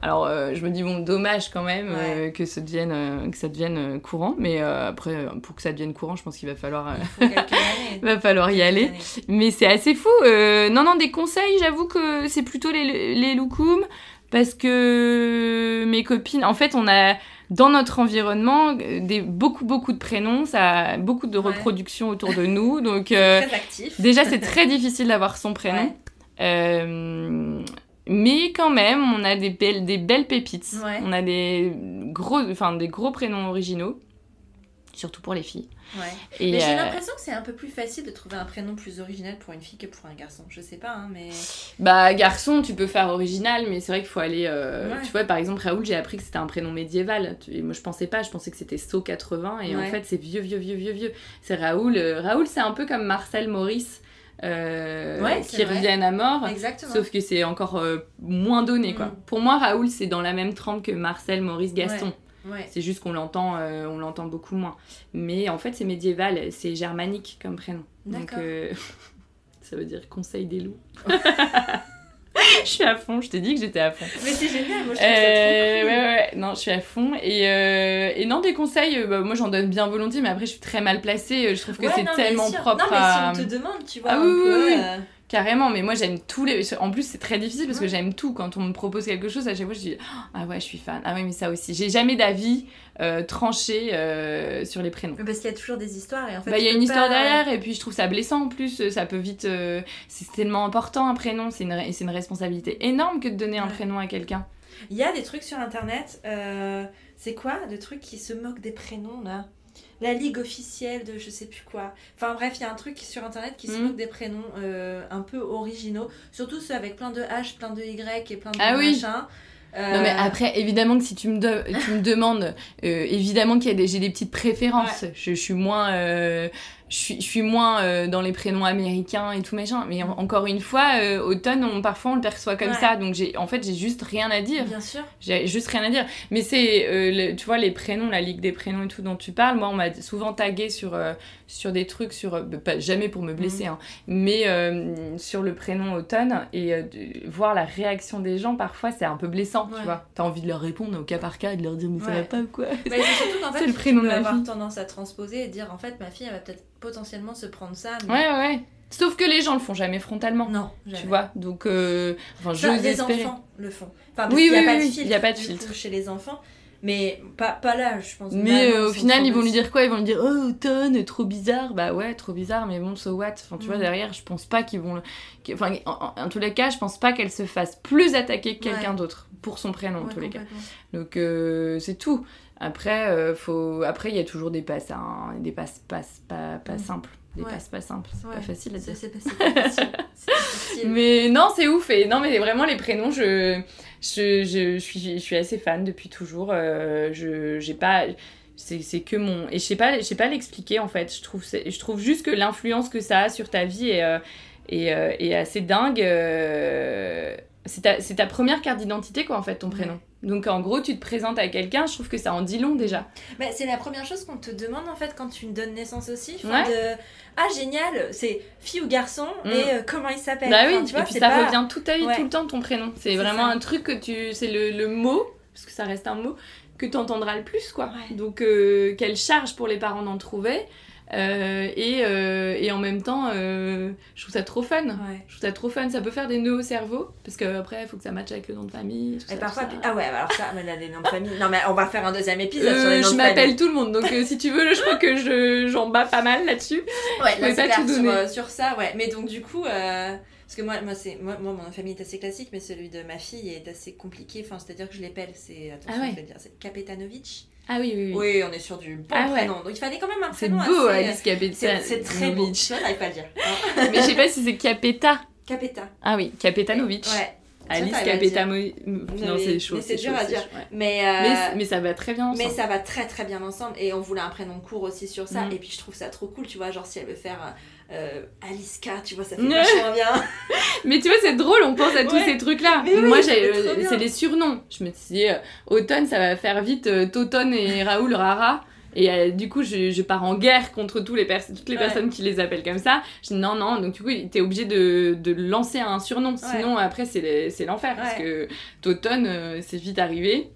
Alors euh, je me dis, bon, dommage quand même euh, que, ça devienne, que ça devienne courant, mais après, pour que ça devienne courant, je pense qu'il va falloir, Il va falloir y aller. Mais c'est assez fou. Non, non, des conseils, j'avoue que c'est plutôt les, les loukoums. Parce que mes copines, en fait, on a dans notre environnement euh, des, beaucoup, beaucoup de prénoms, ça a beaucoup de Ouais. reproductions autour de nous. Donc, euh, Très actif. déjà, c'est très difficile d'avoir son prénom. Ouais. Euh, mais quand même, on a des belles, des belles pépites. Ouais. On a des gros, enfin, des gros prénoms originaux, surtout pour les filles. Ouais. Et, Mais j'ai euh, l'impression que c'est un peu plus facile de trouver un prénom plus original pour une fille que pour un garçon. Je sais pas, hein, mais. Bah garçon, tu peux faire original, mais c'est vrai qu'il faut aller. euh, Ouais. Tu vois, par exemple, Raoul, j'ai appris que c'était un prénom médiéval. Et moi, je pensais pas, je pensais que c'était So 80, et en fait, c'est vieux, vieux, vieux, vieux, vieux. C'est Raoul. euh, Raoul, c'est un peu comme Marcel Maurice, euh, Ouais, qui vrai. reviennent à mort. Exactement. Sauf que c'est encore euh, moins donné, quoi. Mm. Pour moi, Raoul, c'est dans la même trempe que Marcel, Maurice, Gaston. Ouais. C'est juste qu'on l'entend, euh, on l'entend beaucoup moins. Mais en fait, c'est médiéval, c'est germanique comme prénom. Donc, euh, ça veut dire conseil des loups. je suis à fond, je t'ai dit que j'étais à fond. Mais c'est génial, moi je trouve Euh, ça trop cool. ouais, ouais, non, je suis à fond. Et, euh, et non, des conseils, bah, moi j'en donne bien volontiers, mais après je suis très mal placée. Je trouve que Ouais, c'est tellement propre Non, mais à. si on te demande, tu vois, Ah un oui, oui, peu. oui. euh, Carrément, mais moi j'aime tous les. En plus, c'est très difficile parce que j'aime tout. Quand on me propose quelque chose, à chaque fois je dis Ah ouais, je suis fan. Ah ouais, mais ça aussi. J'ai jamais d'avis euh, tranché euh, sur les prénoms. Parce qu'il y a toujours des histoires et en fait. Bah, il y a une histoire pas- derrière et puis je trouve ça blessant en plus. Ça peut vite. euh, C'est tellement important un prénom, c'est une, une responsabilité énorme que de donner un Ouais. prénom à quelqu'un. Il y a des trucs sur internet. euh, c'est quoi Des trucs qui se moquent des prénoms là? La ligue officielle de je sais plus quoi. Enfin bref, il y a un truc sur internet qui se Mhm. moque des prénoms euh, un peu originaux. Surtout ceux avec plein de H, plein de Y et plein de Ah oui. machins. Non mais Euh, après évidemment que si tu me, de- tu me demandes euh, évidemment qu'il y a des j'ai des petites préférences je, je suis moins euh, je suis je suis moins euh, dans les prénoms américains et tout machin mais en- encore une fois euh, automne on parfois on le perçoit comme Ouais. ça donc j'ai en fait j'ai juste rien à dire Bien sûr. j'ai juste rien à dire mais c'est euh, tu vois les prénoms la ligue des prénoms et tout dont tu parles moi on m'a souvent tagué sur euh, sur des trucs sur euh, pas jamais pour me blesser hein, mais sur le prénom automne et voir la réaction des gens parfois c'est un peu blessant Ouais. tu vois t'as envie de leur répondre au cas par cas et de leur dire mais ça Ouais. va pas ou quoi? Bah, c'est surtout qu'en fait, le tu prénom peux de avoir fille. tendance à transposer et dire en fait ma fille elle va peut-être potentiellement se prendre ça. mais- ouais ouais sauf que les gens le font jamais frontalement Non, jamais. tu vois donc euh, enfin j'ose les espérer enfants le font. Enfin, parce Oui, a oui, il y a pas de filtre. chez les enfants. Mais pas, pas là, je pense. Mais euh, au final, ils vont lui dire quoi? Ils vont lui dire Oh, automne, trop bizarre. Bah ouais, trop bizarre, mais bon, so what? Enfin, tu vois, Mm. derrière, je pense pas qu'ils vont. le- Enfin, en, en- en tous les cas, je pense pas qu'elle se fasse plus attaquer que quelqu'un Ouais. d'autre pour son prénom, en tous les cas. Donc, euh, c'est tout. Après, euh, faut... Après, il y a toujours des passes, hein, des passes, passes pas, pas Mm. simples. Des Ouais. passes pas simples. C'est Ouais. pas facile à dire. c'est. Mais non, c'est ouf. Et non, mais vraiment, les prénoms, je, je, je, suis, je suis assez fan depuis toujours. Euh, je j'ai pas. C'est que mon. Et je sais pas, je sais pas l'expliquer en fait. Je trouve, je trouve juste que l'influence que ça a sur ta vie est, euh, est, est assez dingue. euh, C'est ta, ta première carte d'identité, quoi, en fait, ton prénom. Donc, en gros, tu te présentes à quelqu'un, je trouve que ça en dit long déjà. Bah, c'est la première chose qu'on te demande en fait quand tu donnes naissance aussi. Ouais. de... Ah génial, c'est fille ou garçon Mm. et euh, comment il s'appelle? Bah Enfin, oui, tu vois, et puis ça pas- revient toute ta vie, Ouais. tout le temps, ton prénom. C'est C'est vraiment ça. un truc que tu. C'est le, le mot, parce que ça reste un mot, que tu entendras le plus, quoi. Ouais. Donc, euh, quelle charge pour les parents d'en trouver. Euh, et, euh, et en même temps, euh, je trouve ça trop fun. Ouais. Je trouve ça trop fun. Ça peut faire des nœuds au cerveau, parce qu'après, il faut que ça matche avec le nom de famille. tout Et ça, parfois, tout ça. ah ouais, alors ça, mais là, les noms de famille. Non, mais on va faire un deuxième épisode sur les noms je m'appelle tout le monde, donc si tu veux, je crois que je, j'en bats pas mal là-dessus. Ouais, là, pas tout sur, sur ça, ouais. Mais donc, du coup, parce que moi, moi, c'est, moi, moi, mon nom de famille est assez classique, mais celui de ma fille est assez compliqué. Enfin, c'est-à-dire que je l'appelle, c'est, attention, Ah ouais. je vais dire, c'est Kapetanovic. Ah oui, oui, oui. Oui, on est sur du bon Ah ouais. prénom. Donc, il fallait quand même un C'est prénom beau, assez... Alice Capeta. C'est, c'est très beau. Vois, j'arrive pas à le dire. hein. Mais je sais pas si c'est Capeta. Capeta. Ah oui, Capetanovic. Ouais. Alice. Capetamo... Non, mais- c'est chaud. mais c'est dur à dire. chaud, ouais. Mais, euh, Mais, mais ça va très bien Mais ensemble. ça va très très bien ensemble et on voulait un prénom court aussi sur ça Mm. et puis je trouve ça trop cool tu vois genre si elle veut faire euh, Aliska tu vois ça fait vachement bien Mais tu vois, c'est drôle, on pense à tous ces trucs-là. Oui, Moi, euh, c'est les surnoms. Je me suis dit, euh, Automne, ça va faire vite euh, Toton et Raoul Rara. Et euh, du coup, je, je pars en guerre contre tous les toutes les Ouais. personnes qui les appellent comme ça. Je dis non, non. Donc, du coup, t'es obligé de, de lancer un surnom. Sinon, après, c'est, l'enfer. Parce que Toton, euh, c'est vite arrivé.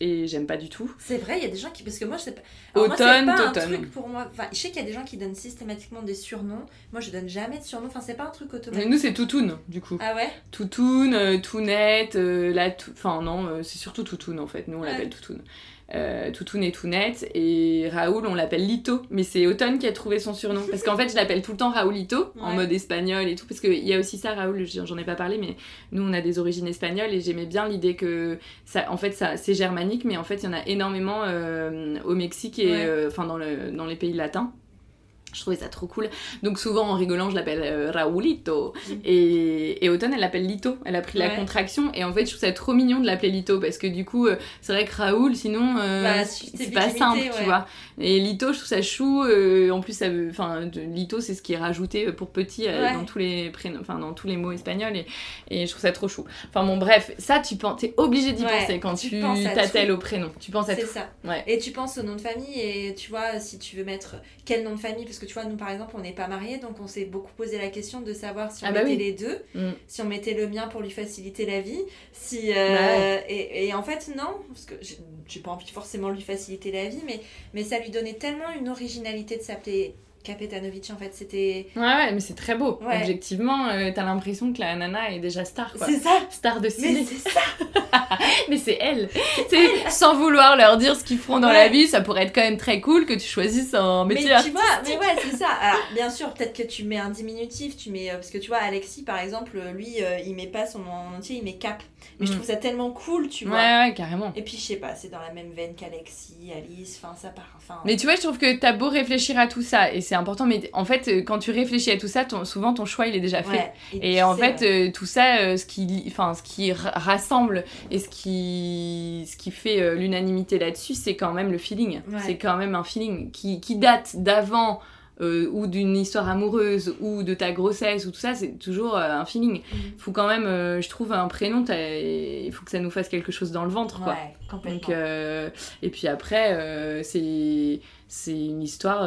Et j'aime pas du tout. c'est vrai il y a des gens qui parce que moi je sais pas Alors, moi, Automne, pas un truc pour moi enfin je sais qu'il y a des gens qui donnent systématiquement des surnoms moi je donne jamais de surnoms enfin c'est pas un truc Mais automatique nous, c'est Toutoun, du coup. ah ouais? Toutoun, euh, Tounette, euh, la enfin non, euh, c'est surtout Toutoun en fait, nous on Ouais. l'appelle Toutoun. Euh, Toutoun et Tounette, et Raoul on l'appelle Lito, mais c'est Automne qui a trouvé son surnom. Parce qu'en fait je l'appelle tout le temps Raoulito, en mode espagnol et tout, parce qu'il y a aussi ça Raoul, j'en ai pas parlé, mais nous on a des origines espagnoles et j'aimais bien l'idée que ça, en fait ça c'est germanique, mais en fait il y en a énormément euh, au Mexique et Ouais. euh, enfin dans, le, dans les pays latins. Je trouvais ça trop cool. Donc souvent en rigolant, je l'appelle euh, Raoulito. Mm. Et, et Automne, elle l'appelle Lito. Elle a pris la contraction. Et en fait, je trouve ça trop mignon de l'appeler Lito. Parce que du coup, euh, c'est vrai que Raoul, sinon, euh, Bah, c'est pas simple, tu vois. Et Lito, je trouve ça chou. euh, en plus, ça veut, enfin, Lito, c'est ce qui est rajouté pour petit euh, Ouais. dans tous les prénoms, enfin, dans tous les mots espagnols. Et, et je trouve ça trop chou. Enfin bon, bref, ça, tu penses, t'es obligé d'y Ouais, penser quand tu t'attelles au prénom. Tu penses à c'est tout. ça Ouais. et tu penses au nom de famille et tu vois si tu veux mettre quel nom de famille parce que tu vois nous par exemple on n'est pas mariés donc on s'est beaucoup posé la question de savoir si on Ah bah mettait oui. les deux Mm. si on mettait le mien pour lui faciliter la vie, si euh, Bah et, et en fait non, parce que j'ai j'ai pas envie forcément de lui faciliter la vie, mais mais ça lui donnait tellement une originalité de s'appeler Kapetanovic en fait. C'était. Ouais, ouais, mais c'est très beau. Ouais. Objectivement, euh, t'as l'impression que la nana est déjà star, quoi. C'est ça Star de Mais ciné. c'est ça Mais c'est elle. Sais, sans vouloir leur dire ce qu'ils feront dans Ouais. la vie, ça pourrait être quand même très cool que tu choisisses un Mais métier tu vois, mais ouais, c'est ça. Alors, bien sûr, peut-être que tu mets un diminutif, tu mets. euh, parce que tu vois, Alexis, par exemple, euh, lui, euh, il met pas son nom en entier, il met cap. Mais je Mm. trouve ça tellement cool, tu Ouais, vois. ouais, carrément. Et puis, je sais pas, c'est dans la même veine qu'Alexis, Alice, enfin, ça part. Mais tu vois, je trouve que t'as beau réfléchir à tout ça, et c'est important, mais en fait, euh, quand tu réfléchis à tout ça, ton- souvent ton choix il est déjà fait. ouais. Et puis, en fait, euh, euh, tout ça, euh, ce qui, enfin, ce qui ra- rassemble et ce qui, ce qui fait euh, l'unanimité là-dessus, c'est quand même le feeling. Ouais. C'est quand même un feeling qui, qui date d'avant euh, ou d'une histoire amoureuse ou de ta grossesse ou tout ça, c'est toujours euh, un feeling. mm. Faut quand même, euh, je trouve, un prénom, il faut que ça nous fasse quelque chose dans le ventre, quoi. Ouais, complètement. Donc, euh, et puis après, c'est c'est une histoire.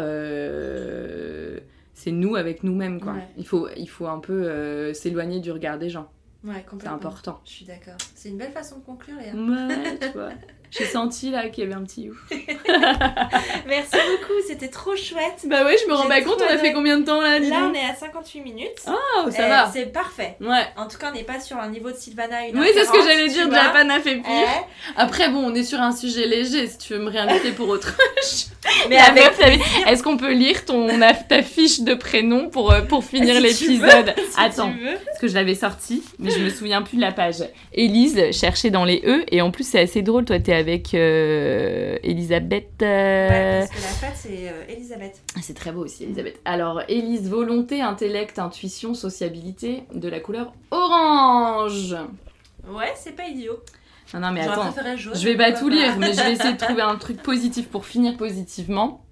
c'est nous avec nous-mêmes, quoi. Ouais. Il, faut, il faut un peu s'éloigner du regard des gens. Ouais, C'est important. Je suis d'accord. C'est une belle façon de conclure, Léa. Ouais, tu vois. J'ai senti là qu'il y avait un petit ouf. Merci beaucoup, c'était trop chouette. Bah ouais, je me rends pas compte, on a fait combien de temps là, Là, on est à 58 minutes. Oh, ça Eh, va. C'est parfait. Ouais. En tout cas, on n'est pas sur un niveau de Sylvana. Oui, c'est ce que j'allais dire, Japan a fait pire. Eh, Après, bon, on est sur un sujet léger, si tu veux me réinviter pour autre mais La avec Est-ce qu'on peut lire ton, ta fiche de prénom pour, euh, pour finir Si l'épisode? si Attends, parce que je l'avais sorti, mais je me souviens plus de la page. Élise, cherchée dans les E, et en plus c'est assez drôle, toi t'es avec euh, Elisabeth. euh, Ouais, parce que la fête, c'est euh, Elisabeth. C'est très beau aussi, Elisabeth. Alors, Élise, volonté, intellect, intuition, sociabilité, de la couleur orange. Ouais, c'est pas idiot. Non, non, mais attends. jaune. Je vais pas tout lire, mais je vais essayer de trouver un truc positif pour finir positivement.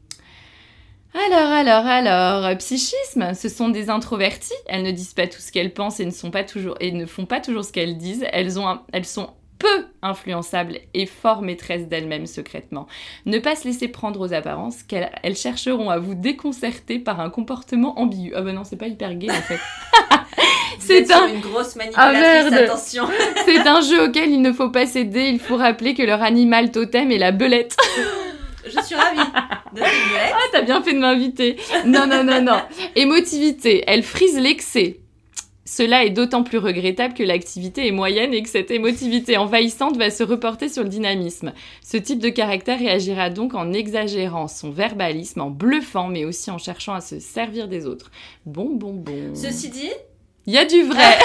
Alors, alors, alors, psychisme, ce sont des introverties. Elles ne disent pas tout ce qu'elles pensent et ne sont pas toujours et ne font pas toujours ce qu'elles disent. Elles ont, un- elles sont peu influençables et fort maîtresses d'elles-mêmes secrètement. Ne pas se laisser prendre aux apparences, qu'elles elles chercheront à vous déconcerter par un comportement ambigu. Ah bah non, c'est pas hyper gay en fait. C'est un- une grosse Ah, manipulatrice, merde. attention. C'est un jeu auquel il ne faut pas céder. Il faut rappeler que leur animal totem est la belette. Je suis ravie de. Ah, t'as bien fait de m'inviter. Non, non, non, non. Émotivité, elle frise l'excès. Cela est d'autant plus regrettable que l'activité est moyenne et que cette émotivité envahissante va se reporter sur le dynamisme. Ce type de caractère réagira donc en exagérant son verbalisme, en bluffant, mais aussi en cherchant à se servir des autres. Bon, bon, bon. Ceci dit, Il y a du vrai.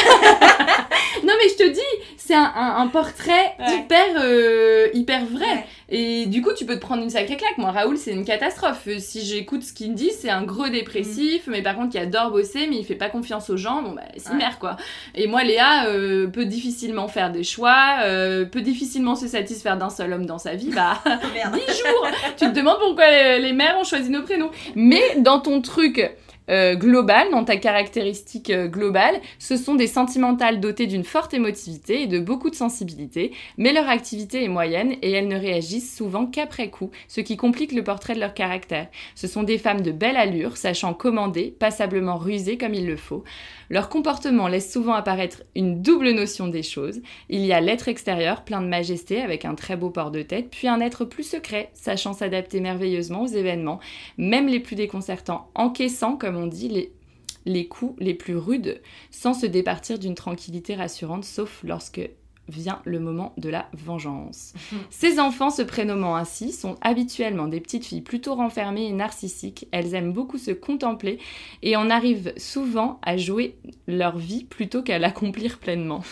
non, mais je te dis, c'est un, un- un portrait Ouais. hyper, euh, hyper vrai. Ouais. Et du coup, tu peux te prendre une sacrée claque. Moi, Raoul, c'est une catastrophe. Euh, Si j'écoute ce qu'il me dit, c'est un gros dépressif, mais par contre, qui adore bosser, mais il fait pas confiance aux gens. Bon, bah, c'est Ouais. mère, quoi. Et moi, Léa euh, peut difficilement faire des choix, euh, peut difficilement se satisfaire d'un seul homme dans sa vie. Bah, merde. 10 jours Tu te demandes pourquoi les, les mères ont choisi nos prénoms. Mais dans ton truc euh, global, dans ta caractéristique euh, globale, ce sont des sentimentales dotées d'une forte émotivité et de beaucoup de sensibilité, mais leur activité est moyenne et elles ne réagissent souvent qu'après coup, ce qui complique le portrait de leur caractère. Ce sont des femmes de belle allure, sachant commander, passablement rusées comme il le faut. Leur comportement laisse souvent apparaître une double notion des choses. Il y a l'être extérieur, plein de majesté, avec un très beau port de tête, puis un être plus secret, sachant s'adapter merveilleusement aux événements, même les plus déconcertants, encaissant, comme on dit, les, les coups les plus rudes, sans se départir d'une tranquillité rassurante, sauf lorsque vient le moment de la vengeance. Ces enfants, se prénommant ainsi, sont habituellement des petites filles plutôt renfermées et narcissiques. Elles aiment beaucoup se contempler et en arrivent souvent à jouer leur vie plutôt qu'à l'accomplir pleinement.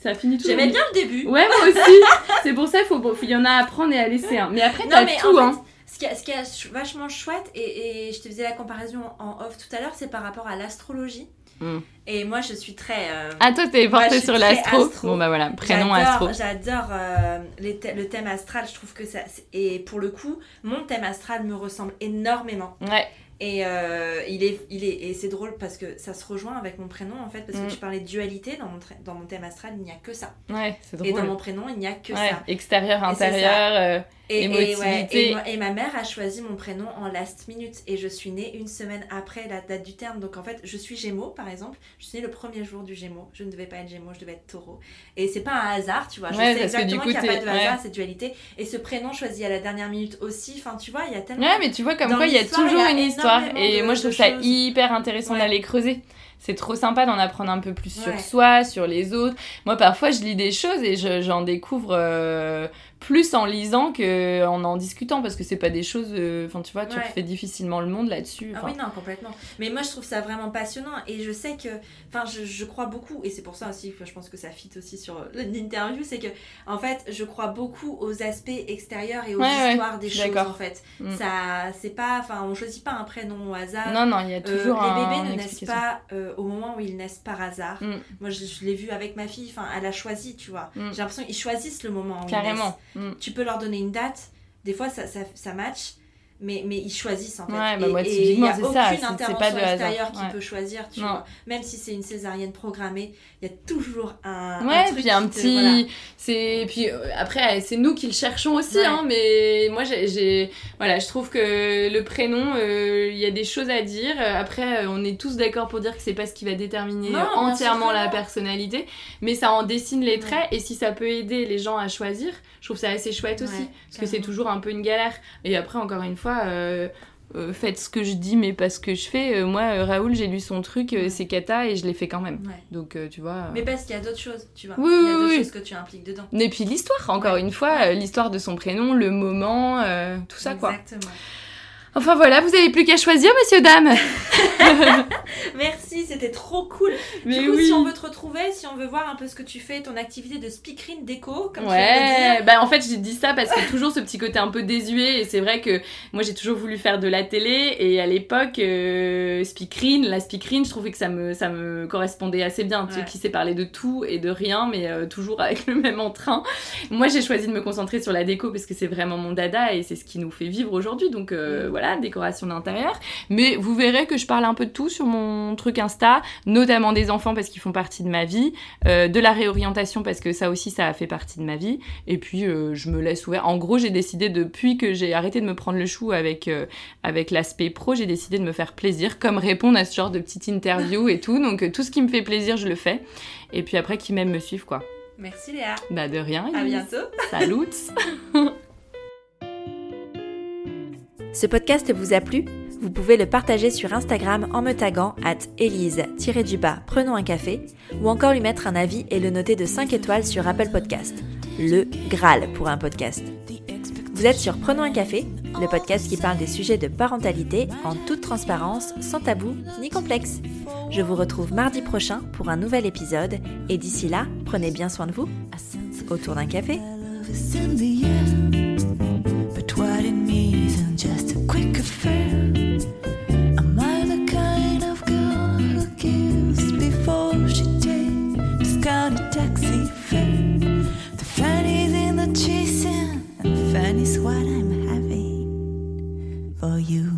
Ça finit toujours. J'aimais bien le début. Ouais, moi aussi. C'est pour ça qu'il faut, il y en a à prendre et à laisser un. Mais après, t'as tout, en hein. fait, ce qui, est, ce qui est ch- vachement chouette, et, et je te faisais la comparaison en off tout à l'heure, c'est par rapport à l'astrologie. Mm. Et moi, je suis très. euh, Ah, toi, t'es Moi, porté je suis sur l'astro. astro. Bon, bah voilà, prénom astro. J'adore euh, le thème astral, je trouve que ça. Et pour le coup, mon thème astral me ressemble énormément. Ouais, Et euh, il est, il est, et c'est drôle parce que ça se rejoint avec mon prénom en fait, parce Mm. que tu parlais de dualité dans mon, tra- dans mon thème astral, il n'y a que ça. ouais, c'est Et dans drôle. mon prénom, il n'y a que Ouais, ça. extérieur, intérieur. Et, et, ouais, et, moi- et ma mère a choisi mon prénom en last minute et je suis née une semaine après la date du terme. Donc en fait, je suis Gémeaux par exemple. Je suis née le premier jour du Gémeaux. Je ne devais pas être Gémeaux, je devais être Taureau. Et c'est pas un hasard, tu vois. Je Ouais, sais exactement qu'il n'y a pas de hasard, ouais. cette dualité. Et ce prénom choisi à la dernière minute aussi. Enfin, tu vois, il y a tellement. Ouais, mais tu vois, comme Dans quoi il y a toujours il y a une histoire. Et moi, je trouve ça choses. hyper intéressant d'aller creuser. C'est trop sympa d'en apprendre un peu plus sur Ouais. soi, sur les autres. Moi, parfois, je lis des choses et je- j'en découvre euh, plus en lisant qu'en en discutant parce que c'est pas des choses. euh, Enfin, tu vois, tu Ouais. refais difficilement le monde là-dessus. Ah oui, non, complètement. Mais moi, je trouve ça vraiment passionnant. Et je sais que. Enfin, je, je crois beaucoup. Et c'est pour ça aussi que je pense que ça fit aussi sur euh, l'interview. C'est que, en fait, je crois beaucoup aux aspects extérieurs et aux Ouais, ouais, histoires des choses, d'accord. en fait. Mm. Ça, c'est pas. Enfin, on choisit pas un prénom au hasard. Non, non, il y a Euh, toujours les un- bébés une ne naissent pas euh, au moment où ils naissent par hasard. Mm. Moi, je, je l'ai vu avec ma fille. Enfin, elle a choisi, tu vois. Mm. J'ai l'impression qu'ils choisissent le moment où ils naissent. Mm. Tu peux leur donner une date. Des fois, ça, ça, ça match. Mais, mais ils choisissent en fait. Ouais, bah et il n'y a c'est aucune ça, c'est- c'est pas intervention de hasard, extérieure qui ouais. peut choisir, tu Non. vois. Même si c'est une césarienne programmée, il y a toujours un. Ouais, un puis un petit. voilà. C'est puis euh, après c'est nous qui le cherchons aussi, Ouais. hein. Mais moi j'ai, voilà, je trouve que le prénom, euh, il y a des choses à dire. Après, euh, on est tous d'accord pour dire que c'est pas ce qui va déterminer Non, entièrement la personnalité, mais ça en dessine les traits. Et si ça peut aider les gens à choisir, je trouve ça assez chouette aussi, parce que c'est toujours un peu une galère. Et après, encore une fois. Euh, euh, faites ce que je dis mais pas ce que je fais Euh, moi euh, Raoul j'ai lu son truc c'est cata et je l'ai fait quand même Ouais. donc tu vois Mais parce qu'il y a d'autres choses, tu vois. Oui, il y a d'autres oui. choses que tu impliques dedans. Et puis l'histoire, encore une fois, l'histoire de son prénom, le moment, tout ça quoi. Exactement. Enfin voilà, vous avez plus qu'à choisir, messieurs, dames. Merci, c'était trop cool. Mais du coup, oui. si on veut te retrouver, si on veut voir un peu ce que tu fais, ton activité de speakerine déco, comme tu Ouais, dire. bah en fait j'ai dit ça parce que toujours ce petit côté un peu désuet et c'est vrai que moi j'ai toujours voulu faire de la télé et à l'époque euh, speakerine, la speakerine je trouvais que ça me, ça me correspondait assez bien, tu sais qui sait parler de tout et de rien mais euh, toujours avec le même entrain. Moi j'ai choisi de me concentrer sur la déco parce que c'est vraiment mon dada et c'est ce qui nous fait vivre aujourd'hui donc euh, voilà, décoration d'intérieur. Mais vous verrez que je parle un peu de tout sur mon truc Insta, notamment des enfants parce qu'ils font partie de ma vie, euh, de la réorientation parce que ça aussi ça a fait partie de ma vie, et puis euh, je me laisse ouvert. En gros, j'ai décidé depuis que j'ai arrêté de me prendre le chou avec euh, avec l'aspect pro, j'ai décidé de me faire plaisir, comme répondre à ce genre de petite interview et tout. Donc tout ce qui me fait plaisir, je le fais. Et puis après, qui m'aime me suivent quoi. Merci Léa. Bah de rien. À bientôt. Salut. Ce podcast vous a plu? Vous pouvez le partager sur Instagram en me taguant at Elise-du-bas prenons un café ou encore lui mettre un avis et le noter de 5 étoiles sur Apple Podcast. Le Graal pour un podcast. Vous êtes sur Prenons un café, le podcast qui parle des sujets de parentalité en toute transparence, sans tabou ni complexe. Je vous retrouve mardi prochain pour un nouvel épisode et d'ici là, prenez bien soin de vous autour d'un café. What I'm having. For you,